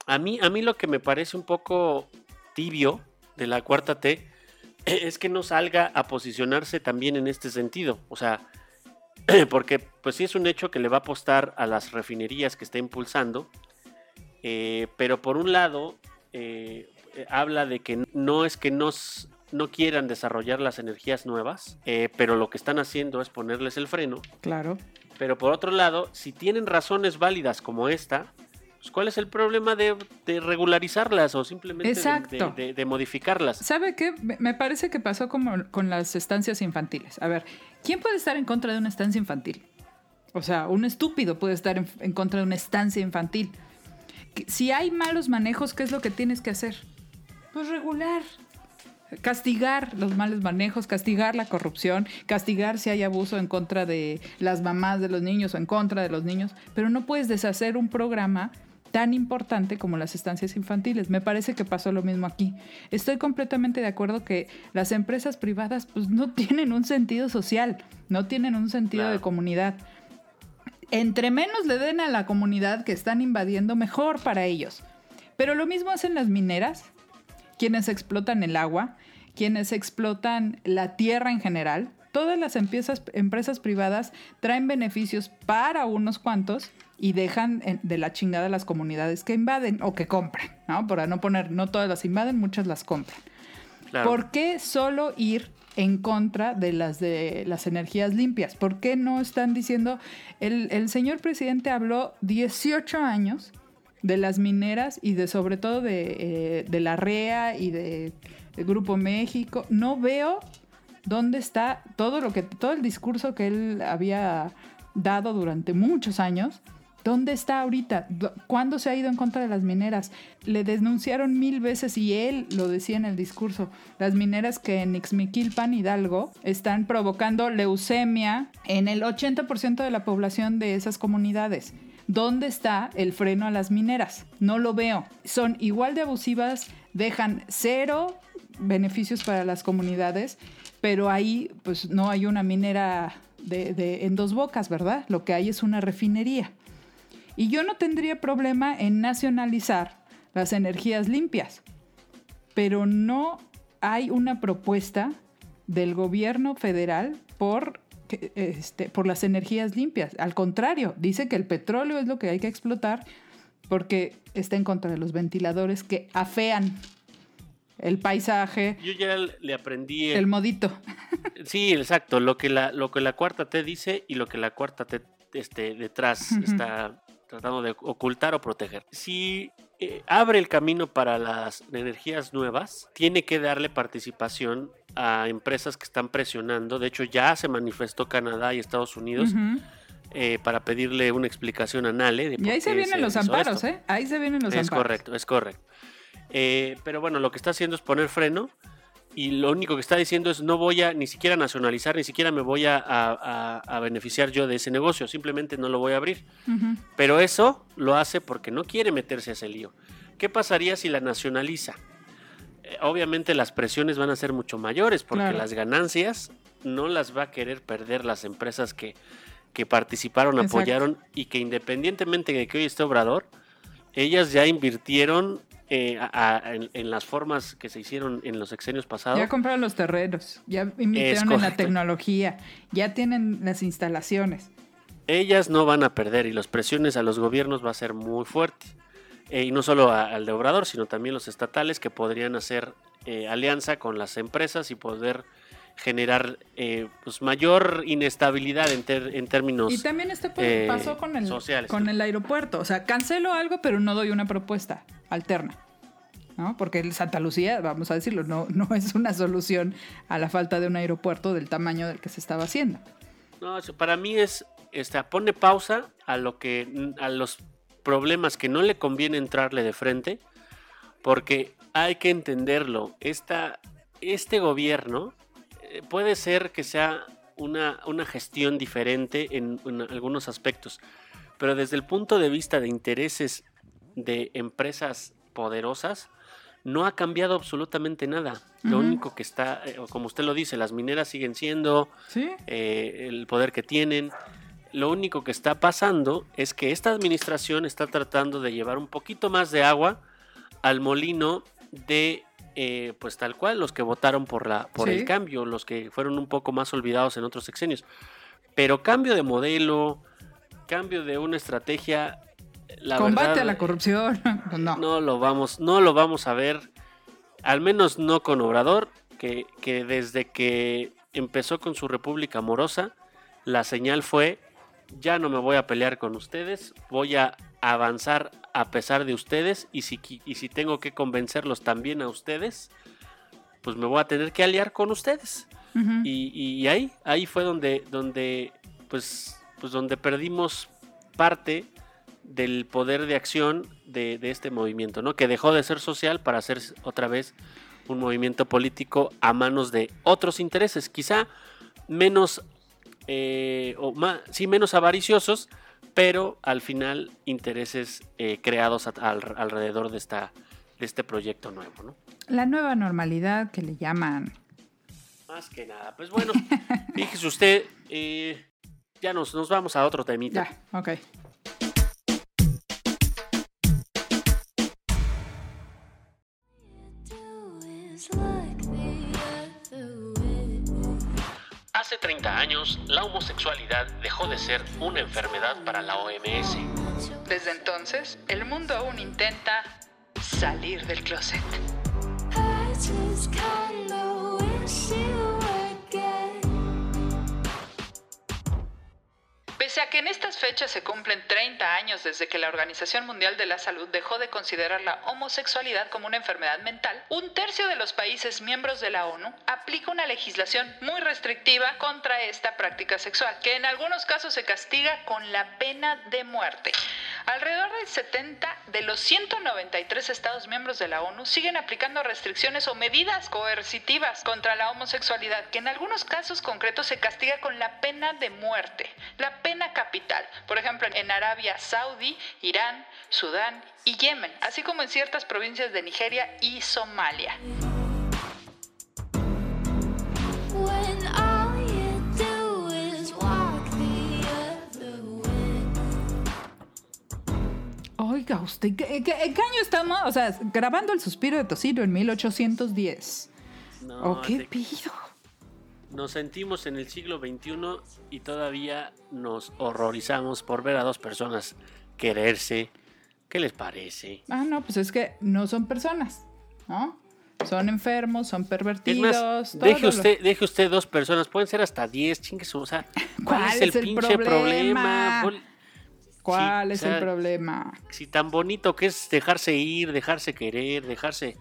[SPEAKER 3] A mí, a mí lo que me parece un poco tibio de la cuarta T es que no salga a posicionarse también en este sentido. O sea, porque pues sí es un hecho que le va a apostar a las refinerías que está impulsando, eh, pero por un lado eh, habla de que no es que nos, no quieran desarrollar las energías nuevas, eh, pero lo que están haciendo es ponerles el freno.
[SPEAKER 2] Claro.
[SPEAKER 3] Pero por otro lado, si tienen razones válidas como esta, pues, ¿cuál es el problema de, de regularizarlas o simplemente de-
[SPEAKER 2] Exacto.
[SPEAKER 3] de, de- de modificarlas?
[SPEAKER 2] ¿Sabe qué? Me- parece que pasó como con las estancias infantiles. A ver, ¿quién puede estar en contra de una estancia infantil? O sea, un estúpido puede estar en, en contra de una estancia infantil. Si hay malos manejos, ¿qué es lo que tienes que hacer? Pues regular. Castigar los malos manejos, castigar la corrupción, castigar si hay abuso en contra de las mamás de los niños o en contra de los niños, pero no puedes deshacer un programa tan importante como las estancias infantiles. Me parece que pasó lo mismo aquí. Estoy completamente de acuerdo que las empresas privadas pues no tienen un sentido social, no tienen un sentido de comunidad. Entre menos le den a la comunidad que están invadiendo, mejor para ellos. Pero lo mismo hacen las mineras, quienes explotan el agua, quienes explotan la tierra en general. Todas las empresas, empresas privadas traen beneficios para unos cuantos y dejan de la chingada las comunidades que invaden o que compran, ¿no? Para no poner, no todas las invaden, muchas las compran.
[SPEAKER 3] Claro.
[SPEAKER 2] ¿Por qué solo ir en contra de las de las energías limpias? ¿Por qué no están diciendo el, el señor presidente habló 18 años de las mineras y de sobre todo de, eh, de la REA y de, de Grupo México? No veo dónde está todo lo que todo el discurso que él había dado durante muchos años. ¿Dónde está ahorita? Do- ¿Cuándo se ha ido en contra de las mineras? Le denunciaron mil veces y él lo decía en el discurso. Las mineras que en Ixmiquilpan, Hidalgo, están provocando leucemia en el 80% de la población de esas comunidades. ¿Dónde está el freno a las mineras? No lo veo. Son igual de abusivas, dejan cero beneficios para las comunidades, pero ahí pues no hay una minera en dos bocas, ¿verdad? Lo que hay es una refinería. Y yo no tendría problema en nacionalizar las energías limpias, pero no hay una propuesta del gobierno federal por, este, por las energías limpias. Al contrario, dice que el petróleo es lo que hay que explotar porque está en contra de los ventiladores que afean el paisaje,
[SPEAKER 3] Yo ya le aprendí. el-
[SPEAKER 2] el modito.
[SPEAKER 3] Sí, exacto. Lo que la, lo que la cuarta T dice y lo que la cuarta T este, detrás está tratando de ocultar o proteger. Si eh, abre el camino para las energías nuevas, tiene que darle participación a empresas que están presionando. De hecho, ya se manifestó Canadá y Estados Unidos eh, para pedirle una explicación a Nale. de
[SPEAKER 2] Y ahí se vienen los amparos,
[SPEAKER 3] esto.
[SPEAKER 2] ¿eh? Ahí se vienen los
[SPEAKER 3] Es
[SPEAKER 2] amparos.
[SPEAKER 3] correcto, es correcto. Eh, pero bueno, lo que está haciendo es poner freno y lo único que está diciendo es no voy a ni siquiera nacionalizar, ni siquiera me voy a, a- beneficiar yo de ese negocio, simplemente no lo voy a abrir. Pero eso lo hace porque no quiere meterse a ese lío. ¿Qué pasaría si la nacionaliza? Eh, obviamente las presiones van a ser mucho mayores porque
[SPEAKER 2] Claro.
[SPEAKER 3] las ganancias no las va a querer perder las empresas que, que participaron,
[SPEAKER 2] Exacto.
[SPEAKER 3] apoyaron y que independientemente de que hoy esté Obrador, ellas ya invirtieron eh, a- a- en, en las formas que se hicieron en los sexenios pasados.
[SPEAKER 2] Ya compraron los terrenos, ya invirtieron en la tecnología, ya tienen las instalaciones.
[SPEAKER 3] ellas no van a perder y las presiones a los gobiernos va a ser muy fuerte. Eh, y no solo a- al de Obrador, sino también los estatales que podrían hacer eh, alianza con las empresas y poder generar eh, pues mayor inestabilidad en, ter- en términos...
[SPEAKER 2] Y también este pa-
[SPEAKER 3] eh,
[SPEAKER 2] pasó con el,
[SPEAKER 3] sociales.
[SPEAKER 2] con el aeropuerto. O sea, cancelo algo, pero no doy una propuesta alterna. ¿no? Porque el Santa Lucía, vamos a decirlo, no, no es una solución a la falta de un aeropuerto del tamaño del que se estaba haciendo.
[SPEAKER 3] No, para mí es, este, pone pausa a lo que, a los problemas que no le conviene entrarle de frente, porque hay que entenderlo. Esta, este gobierno puede ser que sea una, una gestión diferente en, en algunos aspectos. Pero desde el punto de vista de intereses de empresas poderosas, no ha cambiado absolutamente nada. Lo único que está, eh, como usted lo dice, las mineras siguen siendo
[SPEAKER 2] Sí.
[SPEAKER 3] eh, el poder que tienen. Lo único que está pasando es que esta administración está tratando de llevar un poquito más de agua al molino de, eh, pues tal cual, los que votaron por, la, por
[SPEAKER 2] Sí.
[SPEAKER 3] el cambio, los que fueron un poco más olvidados en otros sexenios. Pero cambio de modelo, cambio de una estrategia, la
[SPEAKER 2] Combate
[SPEAKER 3] verdad,
[SPEAKER 2] a la corrupción. No.
[SPEAKER 3] no lo vamos, no lo vamos a ver, al menos no con Obrador, que, que desde que empezó con su República Amorosa, la señal fue, ya no me voy a pelear con ustedes, voy a avanzar a pesar de ustedes y si, y si tengo que convencerlos también a ustedes, pues me voy a tener que aliar con ustedes. Y ahí, ahí fue donde, donde, pues, pues donde perdimos parte del poder de acción de, de este movimiento, ¿no? Que dejó de ser social para ser otra vez un movimiento político a manos de otros intereses, quizá menos, eh, o más, sí, menos avariciosos, pero al final intereses eh, creados a- al- alrededor de, esta, de este proyecto nuevo, ¿no?
[SPEAKER 2] La nueva normalidad que le llaman.
[SPEAKER 3] Más que nada. Pues bueno, fíjese usted, eh, ya nos, nos vamos a otro temita.
[SPEAKER 2] Ya, ok.
[SPEAKER 3] Hace 30 años, la homosexualidad dejó de ser una enfermedad para la OMS.
[SPEAKER 7] Desde entonces, el mundo aún intenta salir del closet. Pese a que en estas fechas se cumplen 30 años desde que la Organización Mundial de la Salud dejó de considerar la homosexualidad como una enfermedad mental, un tercio de los países miembros de la ONU aplica una legislación muy restrictiva contra esta práctica sexual, que en algunos casos se castiga con la pena de muerte. Alrededor del 70 de los 193 Estados miembros de la ONU siguen aplicando restricciones o medidas coercitivas contra la homosexualidad, que en algunos casos concretos se castiga con la pena de muerte, la pena capital, por ejemplo en Arabia Saudí, Irán, Sudán y Yemen, así como en ciertas provincias de Nigeria y Somalia.
[SPEAKER 2] Oiga, usted, ¿qué- qué- ¿en qué año estamos? O sea, grabando El Suspiro de Tocino en 1810.
[SPEAKER 3] No,
[SPEAKER 2] ¿O qué pido?
[SPEAKER 3] nos sentimos en el siglo XXI y todavía nos horrorizamos por ver a dos personas quererse. ¿Qué les parece?
[SPEAKER 2] Ah, no, pues es que no son personas, ¿no? Son enfermos, son
[SPEAKER 3] Es
[SPEAKER 2] pervertidos.
[SPEAKER 3] más, deje
[SPEAKER 2] lo-
[SPEAKER 3] usted, deje usted dos personas, pueden ser hasta diez, chingue su, o sea, ¿cuál,
[SPEAKER 2] ¿Cuál
[SPEAKER 3] es el
[SPEAKER 2] es el
[SPEAKER 3] pinche problema?
[SPEAKER 2] problema?
[SPEAKER 3] ¿Cuál-
[SPEAKER 2] ¿Cuál
[SPEAKER 3] Sí,
[SPEAKER 2] es
[SPEAKER 3] o sea,
[SPEAKER 2] el problema?
[SPEAKER 3] si tan bonito que es dejarse ir, dejarse querer, dejarse.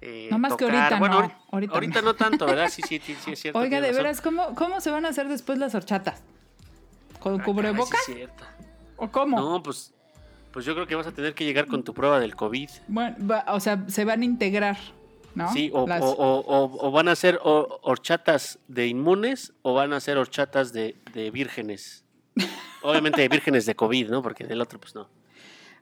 [SPEAKER 3] Eh,
[SPEAKER 2] No más que ahorita
[SPEAKER 3] bueno,
[SPEAKER 2] no,
[SPEAKER 3] ahorita,
[SPEAKER 2] no.
[SPEAKER 3] no tanto, ¿verdad? Sí, sí, sí, sí, es cierto.
[SPEAKER 2] Oiga, de
[SPEAKER 3] razón.
[SPEAKER 2] veras, ¿cómo, ¿cómo se van a hacer después las horchatas? ¿Con
[SPEAKER 3] Ah, caray,
[SPEAKER 2] cubrebocas?
[SPEAKER 3] sí.
[SPEAKER 2] ¿O cómo?
[SPEAKER 3] No, pues, pues yo creo que vas a tener que llegar con tu prueba del COVID.
[SPEAKER 2] Bueno, va- o sea, se van a integrar, ¿no?
[SPEAKER 3] Sí, o,
[SPEAKER 2] Las-
[SPEAKER 3] o- o- o- o van a ser horchatas de inmunes o van a ser horchatas de, de vírgenes. Obviamente de vírgenes de COVID, ¿no? Porque del otro, pues no.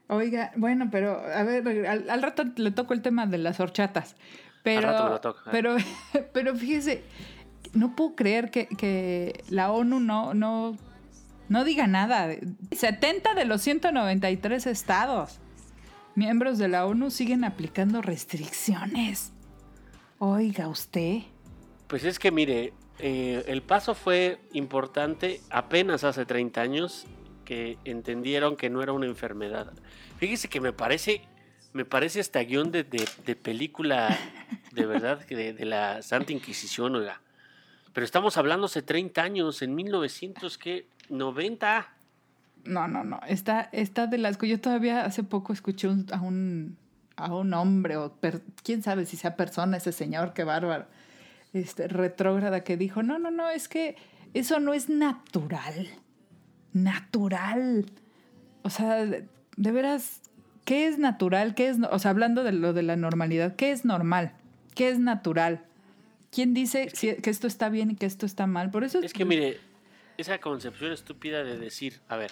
[SPEAKER 2] Oiga, bueno, pero a ver, al, al rato le toco el tema de las horchatas. Pero,
[SPEAKER 3] rato me lo ver.
[SPEAKER 2] pero, pero fíjese, no puedo creer que, que la ONU no, no, no diga nada. 70 de los 193 estados miembros de la ONU siguen aplicando restricciones. Oiga, usted.
[SPEAKER 3] Pues es que mire, eh, el paso fue importante apenas hace 30 años que entendieron que no era una enfermedad. Fíjese que me parece, me parece hasta guion de, de- película, de verdad, de, de la Santa Inquisición, oiga. Pero estamos hablando hace 30 años, en 1990.
[SPEAKER 2] No, no, no. Está, está de las... Yo todavía hace poco escuché un- a, un, a un hombre, o per- quién sabe si sea persona, ese señor, qué bárbaro, este, retrógrada, que dijo, no, no, no, es que eso no es natural. Natural. O sea, de, de veras, ¿qué es natural? ¿Qué es, no- o sea, hablando de lo de la normalidad, ¿qué es normal? ¿Qué es natural? ¿Quién dice si- que esto está bien y que esto está mal? Por eso
[SPEAKER 3] Es que mire, esa concepción estúpida de decir, a ver,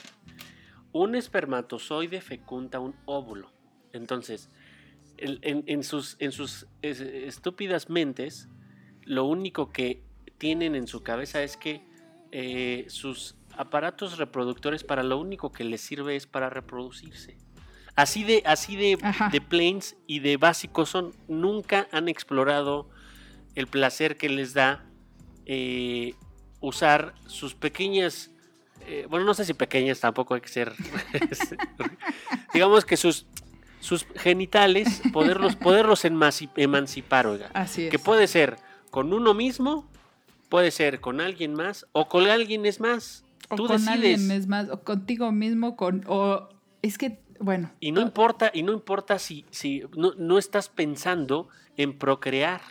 [SPEAKER 3] un espermatozoide fecunda un óvulo. Entonces, en, en sus, en sus es- estúpidas mentes, lo único que tienen en su cabeza es que eh, sus aparatos reproductores para lo único que les sirve es para reproducirse. Así de, así de, plains y de básicos son, nunca han explorado el placer que les da eh, usar sus pequeñas, eh, bueno, no sé si pequeñas tampoco hay que ser, digamos que sus, sus genitales, poderlos, poderlos emanci- emancipar, oiga.
[SPEAKER 2] Así es.
[SPEAKER 3] Que puede ser con uno mismo, puede ser con alguien más o con alguien es más.
[SPEAKER 2] o
[SPEAKER 3] Tú
[SPEAKER 2] con
[SPEAKER 3] decides.
[SPEAKER 2] alguien es más, o contigo mismo, con, o es que, bueno.
[SPEAKER 3] Y no importa, y no importa si, si no, no estás pensando en procrear.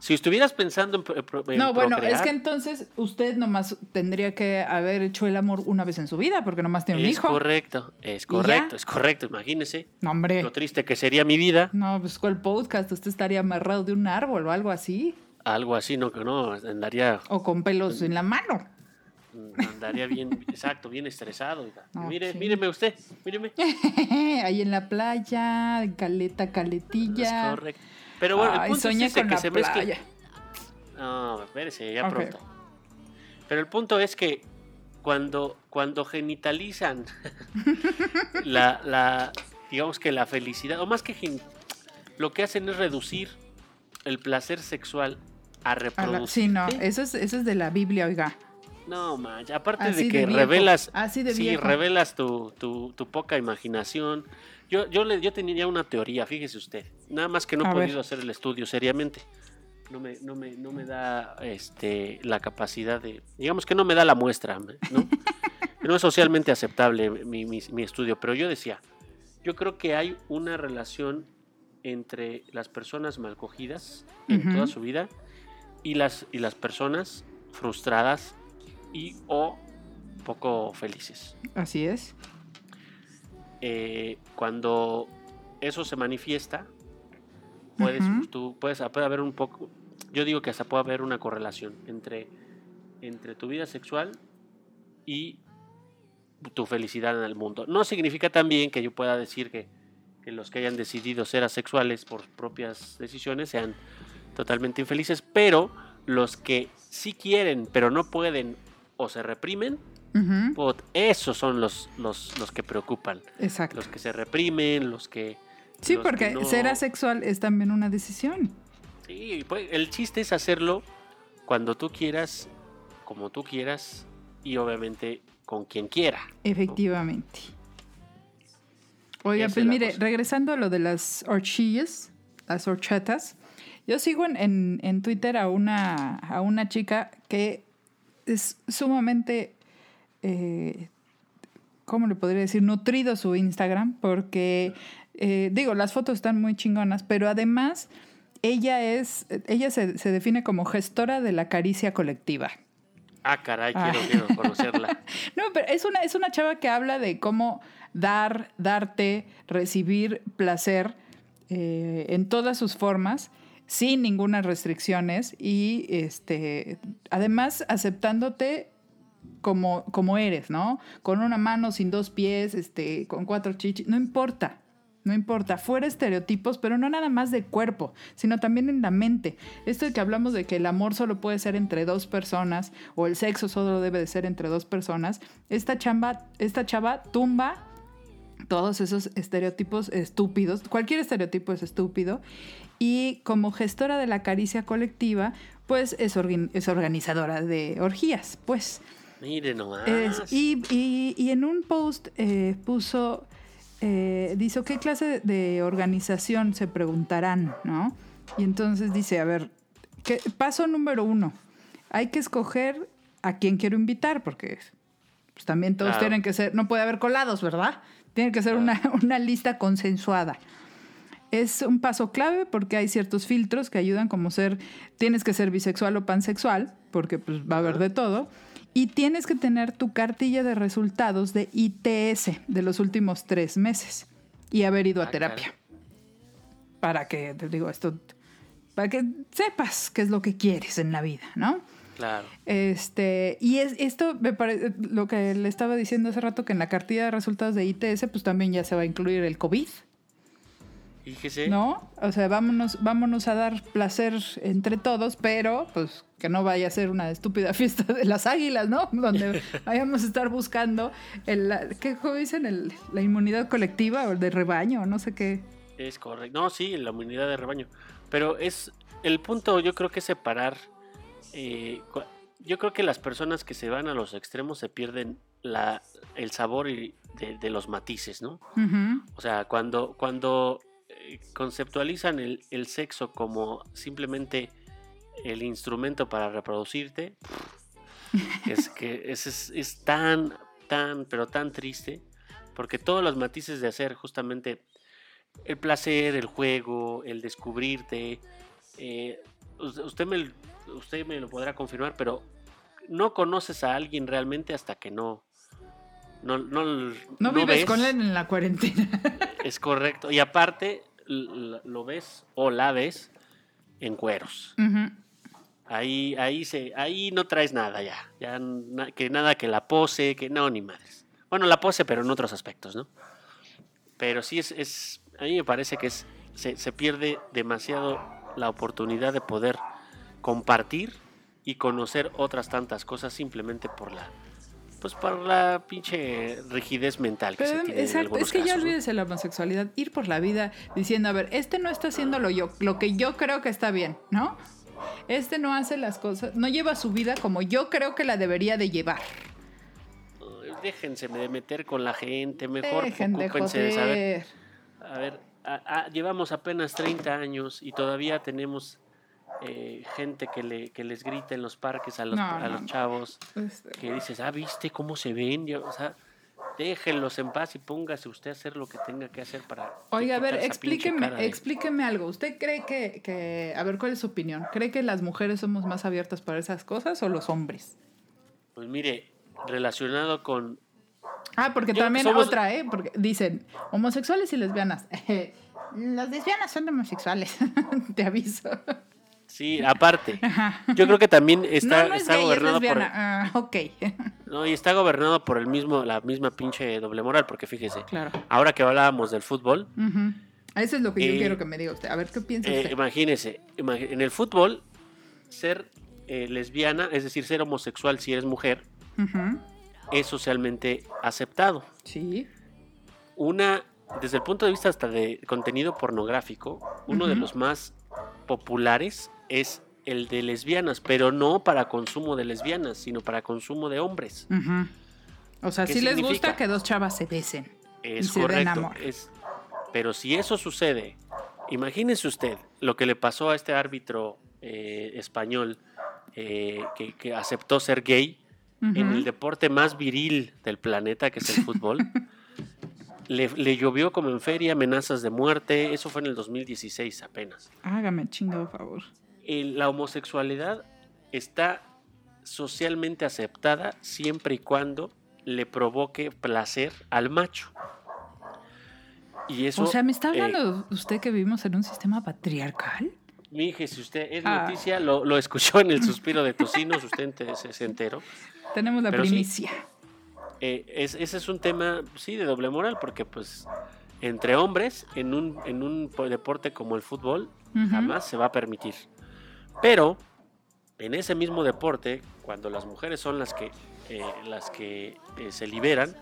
[SPEAKER 3] Si estuvieras pensando en, en
[SPEAKER 2] No, bueno, es que entonces usted nomás tendría que haber hecho el amor una vez en su vida, porque nomás tiene un
[SPEAKER 3] es
[SPEAKER 2] hijo.
[SPEAKER 3] correcto, es
[SPEAKER 2] ¿Y
[SPEAKER 3] correcto, es correcto. Imagínese
[SPEAKER 2] No, hombre.
[SPEAKER 3] lo triste que sería mi vida.
[SPEAKER 2] No, pues con el podcast usted estaría amarrado de un árbol o algo así.
[SPEAKER 3] Algo así, no, que no, andaría,
[SPEAKER 2] O con pelos en la mano.
[SPEAKER 3] andaría bien, exacto, bien estresado.
[SPEAKER 2] No,
[SPEAKER 3] Mire,
[SPEAKER 2] sí.
[SPEAKER 3] míreme usted, míreme.
[SPEAKER 2] Ahí en la playa, caleta,
[SPEAKER 3] Es
[SPEAKER 2] caletilla.
[SPEAKER 3] correcto. Pero bueno, el
[SPEAKER 2] Ay,
[SPEAKER 3] punto
[SPEAKER 2] soñé
[SPEAKER 3] es
[SPEAKER 2] con
[SPEAKER 3] que
[SPEAKER 2] la
[SPEAKER 3] se mezcle-
[SPEAKER 2] playa.
[SPEAKER 3] No, espérese, ya
[SPEAKER 2] Ok.
[SPEAKER 3] pronto. Pero el punto es que cuando, cuando genitalizan la, la, digamos que la felicidad, o más que gen- lo que hacen es reducir el placer sexual a
[SPEAKER 2] A
[SPEAKER 3] reproducir.
[SPEAKER 2] la- sí, no, eso es, eso es de la Biblia, oiga.
[SPEAKER 3] No, mancha, aparte
[SPEAKER 2] Así
[SPEAKER 3] de
[SPEAKER 2] de
[SPEAKER 3] que
[SPEAKER 2] viejo,
[SPEAKER 3] revelas,
[SPEAKER 2] así de
[SPEAKER 3] sí,
[SPEAKER 2] viejo.
[SPEAKER 3] revelas tu, tu, tu poca imaginación. Yo, yo, le, yo tenía una teoría, fíjese usted, nada más que no he
[SPEAKER 2] ver.
[SPEAKER 3] podido hacer el estudio seriamente. No me, no me, no me da este, la capacidad de, digamos que no me da la muestra, ¿no? no es socialmente aceptable mi, mi- mi estudio, pero yo decía, yo creo que hay una relación entre las personas mal cogidas en toda su vida y las, y las personas frustradas y o poco felices.
[SPEAKER 2] Así es.
[SPEAKER 3] Eh, cuando eso se manifiesta, puedes, tú puedes, puede haber un poco, yo digo que hasta puede haber una correlación entre, entre tu vida sexual y tu felicidad en el mundo. No significa también que yo pueda decir que, que los que hayan decidido ser asexuales por propias decisiones sean totalmente infelices, pero los que sí quieren, pero no pueden o se reprimen, esos son los, los, los que preocupan.
[SPEAKER 2] Exacto.
[SPEAKER 3] Los que se reprimen, los que.
[SPEAKER 2] Sí,
[SPEAKER 3] los que
[SPEAKER 2] porque
[SPEAKER 3] no-
[SPEAKER 2] ser asexual es también una decisión.
[SPEAKER 3] Sí, pues, el chiste es hacerlo cuando tú quieras, como tú quieras y obviamente con quien quiera.
[SPEAKER 2] Efectivamente. Oiga, pues mire,
[SPEAKER 3] cosa.
[SPEAKER 2] regresando a lo de las horchillas, las horchatas, yo sigo en, en- en Twitter a una, a una chica que es sumamente, eh, ¿cómo le podría decir? Nutrido su Instagram, porque, eh, digo, las fotos están muy chingonas, pero además ella es, ella se, se define como gestora de la caricia colectiva.
[SPEAKER 3] Ah, caray,
[SPEAKER 2] Ah.
[SPEAKER 3] quiero, quiero conocerla.
[SPEAKER 2] No, pero es una, es una chava que habla de cómo dar, darte, recibir placer eh, en todas sus formas, sin ninguna restricciones y este, además aceptándote como, como eres, ¿no? Con una mano, sin dos pies, este, con cuatro chichis, no importa. No importa, fuera estereotipos, pero no nada más de cuerpo, sino también en la mente. Esto de que hablamos de que el amor solo puede ser entre dos personas o el sexo solo debe de ser entre dos personas, esta, chamba, esta chava tumba todos esos estereotipos estúpidos. Cualquier estereotipo es estúpido. Y como gestora de la caricia colectiva, pues es, organ- es organizadora de orgías, pues.
[SPEAKER 3] Mire nomás.
[SPEAKER 2] Es- y, y- y en un post eh, puso, eh, dice, ¿qué clase de organización se preguntarán? ¿no? Y entonces dice, a ver, ¿qué- paso número uno, hay que escoger a quién quiero invitar, porque pues, también todos
[SPEAKER 3] Claro.
[SPEAKER 2] tienen que ser, no puede haber colados, ¿verdad? Tiene que ser una, una lista consensuada. Es un paso clave porque hay ciertos filtros que ayudan como ser, tienes que ser bisexual o pansexual, porque pues va a haber de todo, y tienes que tener tu cartilla de resultados de ITS de los últimos tres meses y haber ido a
[SPEAKER 3] Ah,
[SPEAKER 2] terapia. Para que, te digo, esto, para que sepas qué es lo que quieres en la vida, ¿no?
[SPEAKER 3] Claro.
[SPEAKER 2] Este, y es esto me parece lo que le estaba diciendo hace rato que en la cartilla de resultados de ITS pues también ya se va a incluir el COVID,
[SPEAKER 3] Fíjese.
[SPEAKER 2] ¿no? O sea, vámonos vámonos a dar placer entre todos, pero pues que no vaya a ser una estúpida fiesta de las águilas, ¿no? Donde vayamos a estar buscando el ¿qué dicen? El, la inmunidad colectiva o de rebaño, no sé qué.
[SPEAKER 3] Es correcto. No, sí, la inmunidad de rebaño. Pero es el punto, yo creo que es separar. Eh, yo creo que las personas que se van a los extremos se pierden la, el sabor y de, de los matices, ¿no? O sea, cuando, cuando eh, conceptualizan el, el sexo como simplemente el instrumento para reproducirte, es que es, es, es tan, tan, pero tan triste, porque todos los matices de hacer justamente el placer, el juego, el descubrirte, eh, usted, me, usted me lo podrá confirmar, pero no conoces a alguien realmente hasta que no... No, no,
[SPEAKER 2] No, vives
[SPEAKER 3] ves.
[SPEAKER 2] con él en la cuarentena.
[SPEAKER 3] Es correcto. Y aparte, lo ves o la ves en cueros. Ahí, ahí, se, ahí no traes nada ya. ya na- que nada que la pose, que no, ni madres. Bueno, la pose, pero en otros aspectos, ¿no? Pero sí es, es a mí me parece que es, se, se pierde demasiado la oportunidad de poder compartir y conocer otras tantas cosas simplemente por la, pues por la pinche rigidez mental que
[SPEAKER 2] Pero,
[SPEAKER 3] se tiene en
[SPEAKER 2] exacto,
[SPEAKER 3] algunos
[SPEAKER 2] es que ya
[SPEAKER 3] casos, ¿no?
[SPEAKER 2] olvídese la homosexualidad, ir por la vida diciendo, a ver, este no está haciendo lo, yo, lo que yo creo que está bien, ¿no? Este no hace las cosas, no lleva su vida como yo creo que la debería de llevar.
[SPEAKER 3] Déjense de meter con la gente, mejor
[SPEAKER 2] Dejen de
[SPEAKER 3] ocúpense de saber.
[SPEAKER 2] joder.
[SPEAKER 3] A ver, a- a- llevamos apenas 30 años y todavía tenemos eh, gente que, le, que les grita en los parques a los,
[SPEAKER 2] No,
[SPEAKER 3] a los chavos,
[SPEAKER 2] Este,
[SPEAKER 3] que dices, ah, ¿viste cómo se ven? Yo, o sea, déjenlos en paz y póngase usted a hacer lo que tenga que hacer para...
[SPEAKER 2] Oiga, a ver, explíqueme,
[SPEAKER 3] de-
[SPEAKER 2] explíqueme algo. ¿Usted cree que, que, a ver, cuál es su opinión? ¿Cree que las mujeres somos más abiertas para esas cosas o los hombres?
[SPEAKER 3] Pues mire, relacionado con...
[SPEAKER 2] Ah, porque
[SPEAKER 3] Yo-
[SPEAKER 2] también
[SPEAKER 3] somos-
[SPEAKER 2] otra, ¿eh? Porque dicen homosexuales y lesbianas. Las lesbianas son homosexuales, te aviso.
[SPEAKER 3] Sí, aparte, yo creo que también está,
[SPEAKER 2] no, no es
[SPEAKER 3] está
[SPEAKER 2] gay, es
[SPEAKER 3] gobernado por...
[SPEAKER 2] lesbiana. Ah, ok.
[SPEAKER 3] No, y está gobernado por el mismo, la misma pinche doble moral, porque fíjese,
[SPEAKER 2] claro.
[SPEAKER 3] ahora que hablábamos del fútbol.
[SPEAKER 2] Eso es lo que yo
[SPEAKER 3] Eh,
[SPEAKER 2] quiero que me diga usted. A ver, ¿qué piensa
[SPEAKER 3] Eh,
[SPEAKER 2] usted?
[SPEAKER 3] imagínese, en el fútbol, ser eh, lesbiana, es decir, ser homosexual si eres mujer,
[SPEAKER 2] Ujú.
[SPEAKER 3] Es socialmente aceptado.
[SPEAKER 2] Sí.
[SPEAKER 3] Una, desde el punto de vista hasta de contenido pornográfico, uno de los más populares es el de lesbianas, pero no para consumo de lesbianas, sino para consumo de hombres.
[SPEAKER 2] O sea,
[SPEAKER 3] ¿Qué
[SPEAKER 2] sí les gusta que dos chavas se besen.
[SPEAKER 3] Es
[SPEAKER 2] Y se den
[SPEAKER 3] correcto.
[SPEAKER 2] amor.
[SPEAKER 3] es- pero si eso sucede, imagínese usted lo que le pasó a este árbitro eh, español eh, que, que aceptó ser gay en el deporte más viril del planeta, que es el fútbol. le, le llovió como en feria amenazas de muerte. Eso fue en el 2016 apenas.
[SPEAKER 2] Hágame chingado favor.
[SPEAKER 3] El- la homosexualidad está socialmente aceptada siempre y cuando le provoque placer al macho. Y eso,
[SPEAKER 2] o sea, ¿me está
[SPEAKER 3] eh,
[SPEAKER 2] hablando usted que vivimos en un sistema patriarcal?
[SPEAKER 3] Mi hija, si usted es
[SPEAKER 2] Ah.
[SPEAKER 3] noticia, lo, lo escuchó en el suspiro de tocinos, usted se, se enteró.
[SPEAKER 2] Tenemos la
[SPEAKER 3] pero sí.
[SPEAKER 2] primicia.
[SPEAKER 3] Eh, es- ese es un tema, sí, de doble moral, porque pues entre hombres, en un, en un po- deporte como el fútbol, jamás se va a permitir. Pero en ese mismo deporte, cuando las mujeres son las que, eh, las que eh, se liberan,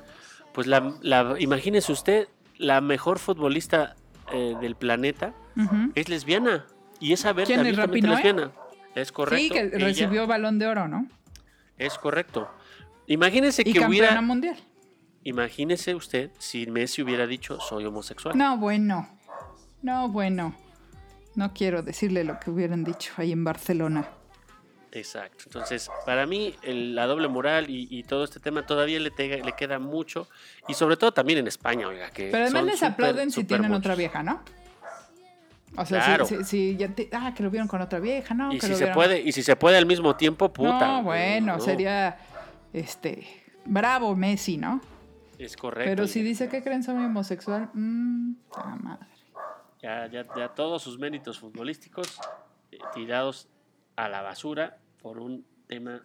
[SPEAKER 3] pues la, la- imagínese usted, la mejor futbolista eh, del planeta es lesbiana. Y es abierta,
[SPEAKER 2] ¿Quién es,
[SPEAKER 3] lesbiana. Es correcto.
[SPEAKER 2] sí, que
[SPEAKER 3] ella-
[SPEAKER 2] recibió balón de oro, ¿no?
[SPEAKER 3] Es correcto. Imagínese
[SPEAKER 2] Y
[SPEAKER 3] que
[SPEAKER 2] campeona
[SPEAKER 3] hubiera...
[SPEAKER 2] mundial.
[SPEAKER 3] Imagínese usted si Messi hubiera dicho soy homosexual.
[SPEAKER 2] No, bueno. No, bueno. No quiero decirle lo que hubieran dicho ahí en Barcelona.
[SPEAKER 3] Exacto. Entonces, para mí, el- la doble moral y, y todo este tema todavía le, tega- le queda mucho. Y sobre todo también en España, oiga. Que
[SPEAKER 2] Pero además les aplauden si tienen
[SPEAKER 3] muchos.
[SPEAKER 2] otra vieja, ¿no? O sea,
[SPEAKER 3] Claro.
[SPEAKER 2] si, si- si ya te- ah, que lo vieron con otra vieja, ¿no?
[SPEAKER 3] Y
[SPEAKER 2] que
[SPEAKER 3] si
[SPEAKER 2] lo
[SPEAKER 3] se
[SPEAKER 2] vieron-
[SPEAKER 3] puede, y si se puede al mismo tiempo, puta.
[SPEAKER 2] No, bueno,
[SPEAKER 3] no,
[SPEAKER 2] sería este bravo Messi, ¿no?
[SPEAKER 3] Es correcto.
[SPEAKER 2] Pero si dice que creen soy homosexual, mmm, madre.
[SPEAKER 3] Ya, ya, ya todos sus méritos futbolísticos eh, tirados a la basura por un tema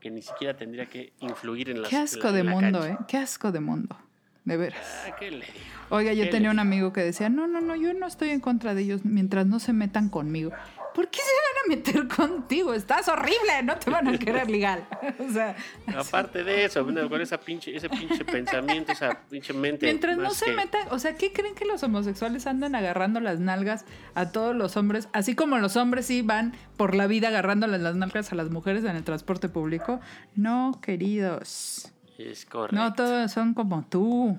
[SPEAKER 3] que ni siquiera tendría que influir en las
[SPEAKER 2] Qué
[SPEAKER 3] en
[SPEAKER 2] asco
[SPEAKER 3] la-
[SPEAKER 2] de
[SPEAKER 3] la
[SPEAKER 2] mundo,
[SPEAKER 3] cancha.
[SPEAKER 2] ¿eh? Qué asco de mundo. De veras.
[SPEAKER 3] Ah, ¿qué le?
[SPEAKER 2] Oiga, yo
[SPEAKER 3] ¿Qué
[SPEAKER 2] tenía
[SPEAKER 3] le
[SPEAKER 2] un amigo que decía, no, no, no, yo no estoy en contra de ellos mientras no se metan conmigo. ¿Por qué se van a meter contigo? Estás horrible, no te van a querer legal. o sea,
[SPEAKER 3] Aparte de eso, con esa pinche, ese pinche pensamiento, esa pinche mente.
[SPEAKER 2] mientras no se
[SPEAKER 3] que-
[SPEAKER 2] metan, o sea, ¿qué creen que los homosexuales andan agarrando las nalgas a todos los hombres? Así como los hombres sí van por la vida agarrándole las nalgas a las mujeres en el transporte público. No, queridos.
[SPEAKER 3] Es correcto.
[SPEAKER 2] No todos son como tú.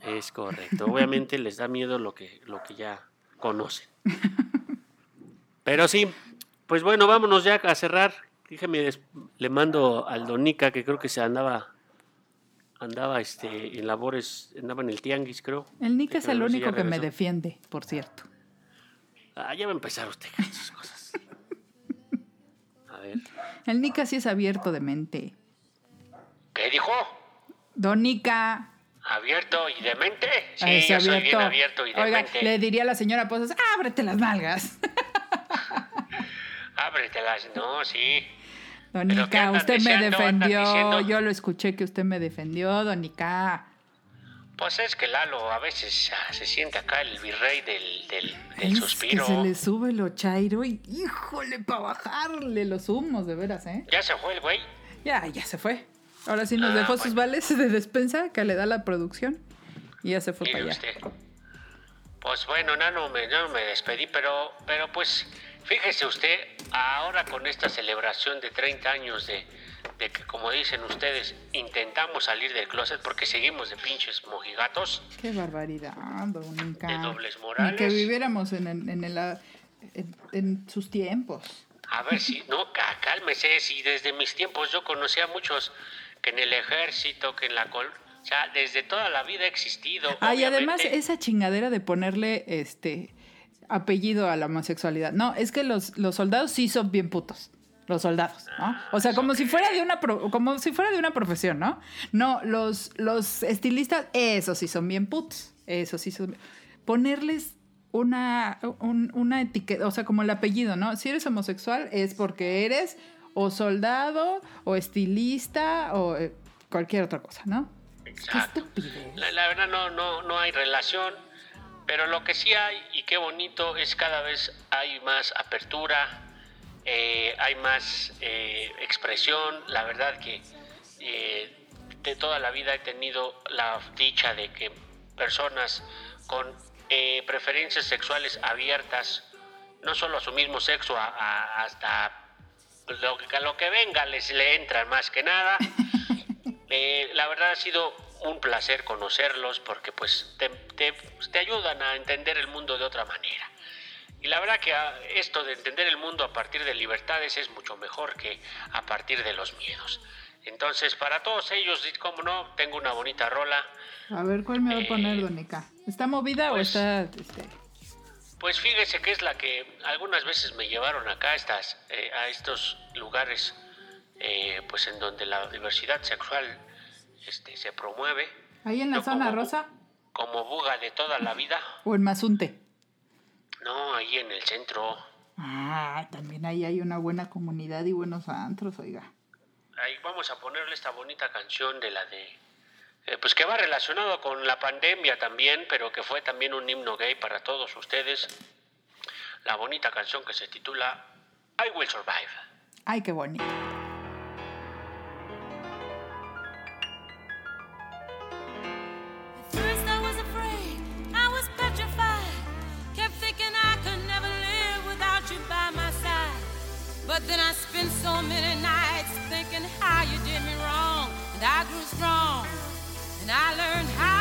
[SPEAKER 3] Es correcto. Obviamente les da miedo lo que, lo que ya conocen. Pero sí, pues bueno, vámonos ya a cerrar. Déjeme, le mando al Donica, que creo que se andaba, andaba este, en labores, andaba en el tianguis, creo.
[SPEAKER 2] El Nick es el
[SPEAKER 3] si
[SPEAKER 2] único que me defiende, por cierto.
[SPEAKER 3] Ah, ya va a empezar usted con cosas. A ver.
[SPEAKER 2] El Nica sí es abierto de mente.
[SPEAKER 3] ¿Qué dijo?
[SPEAKER 2] Donica.
[SPEAKER 3] ¿Abierto y demente? Sí,
[SPEAKER 2] es
[SPEAKER 3] yo soy bien abierto y
[SPEAKER 2] Oiga,
[SPEAKER 3] demente.
[SPEAKER 2] le diría a la señora Pozas, ábrete las nalgas.
[SPEAKER 3] Ábretelas, no, sí. ¿qué
[SPEAKER 2] Donica, usted me defendió. Yo lo escuché que usted me defendió, Donica.
[SPEAKER 3] Pues es que Lalo a veces ah, se siente acá el virrey del, del, del
[SPEAKER 2] Es
[SPEAKER 3] suspiro.
[SPEAKER 2] que se le sube lo chairo y híjole, para bajarle los humos, de veras, ¿eh?
[SPEAKER 3] Ya se fue el güey.
[SPEAKER 2] Ya, ya se fue. Ahora sí nos
[SPEAKER 3] Ah,
[SPEAKER 2] dejó sus vales de despensa que le da la producción. Y ya se fue para allá.
[SPEAKER 3] usted. Pues bueno, Nano, me, no me despedí, pero, pero pues fíjese usted, ahora con esta celebración de 30 años de, de que, como dicen ustedes, intentamos salir del closet porque seguimos de pinches mojigatos.
[SPEAKER 2] Qué barbaridad.
[SPEAKER 3] De dobles
[SPEAKER 2] Ni
[SPEAKER 3] morales.
[SPEAKER 2] que viviéramos en, en, el- en- en sus tiempos.
[SPEAKER 3] A ver si, no, cá- cálmese, si desde mis tiempos yo conocía a muchos que en el ejército, que en la col... O sea, desde toda la vida ha existido.
[SPEAKER 2] Ah, y además esa chingadera de ponerle este apellido a la homosexualidad. No, es que los, los soldados sí son bien putos. Los soldados, ¿no? O sea, como si fuera de una pro- como si fuera de una profesión, ¿no? No, los, los estilistas, esos sí son bien putos. Esos sí son. Ponerles una, un- una etiqueta, o sea, como el apellido, ¿no? Si eres homosexual es porque eres o soldado, o estilista, o eh, cualquier otra cosa, ¿no? Qué
[SPEAKER 3] Exacto.
[SPEAKER 2] estupidez.
[SPEAKER 3] La, la verdad no, no, no hay relación, pero lo que sí hay, y qué bonito, es cada vez hay más apertura, eh, hay más eh, expresión. La verdad que de toda la vida he tenido la dicha de que personas con preferencias sexuales abiertas, no solo a su mismo sexo, a- a- hasta lo que, a lo que venga les le entran más que nada. Eh, la verdad ha sido un placer conocerlos porque pues te, te- te ayudan a entender el mundo de otra manera. Y la verdad que ah, esto de entender el mundo a partir de libertades es mucho mejor que a partir de los miedos. Entonces, para todos ellos, como no, tengo una bonita rola.
[SPEAKER 2] A ver, ¿cuál me va a poner,
[SPEAKER 3] Eh,
[SPEAKER 2] Donica? ¿Está movida
[SPEAKER 3] pues-
[SPEAKER 2] o está...? este,
[SPEAKER 3] Pues fíjese que es la que algunas veces me llevaron acá a, estas, eh, a estos lugares, eh, pues en donde la diversidad sexual este, se promueve.
[SPEAKER 2] ¿Ahí en la
[SPEAKER 3] Yo
[SPEAKER 2] zona
[SPEAKER 3] como-
[SPEAKER 2] rosa
[SPEAKER 3] Como buga de toda la vida.
[SPEAKER 2] o en Mazunte?
[SPEAKER 3] No, ahí en el centro.
[SPEAKER 2] Ah, también ahí hay una buena comunidad y buenos antros, oiga.
[SPEAKER 3] Ahí vamos a ponerle esta bonita canción de la de... eh, pues que va relacionado con la pandemia también, pero que fue también un himno gay para todos ustedes. La bonita canción que se titula I Will Survive.
[SPEAKER 2] Ay, qué bonito.
[SPEAKER 8] At first I was afraid, I was petrified. Kept thinking I could never live without you by my side. But then I spent so many nights thinking how you did me wrong. And I grew strong, I learned how.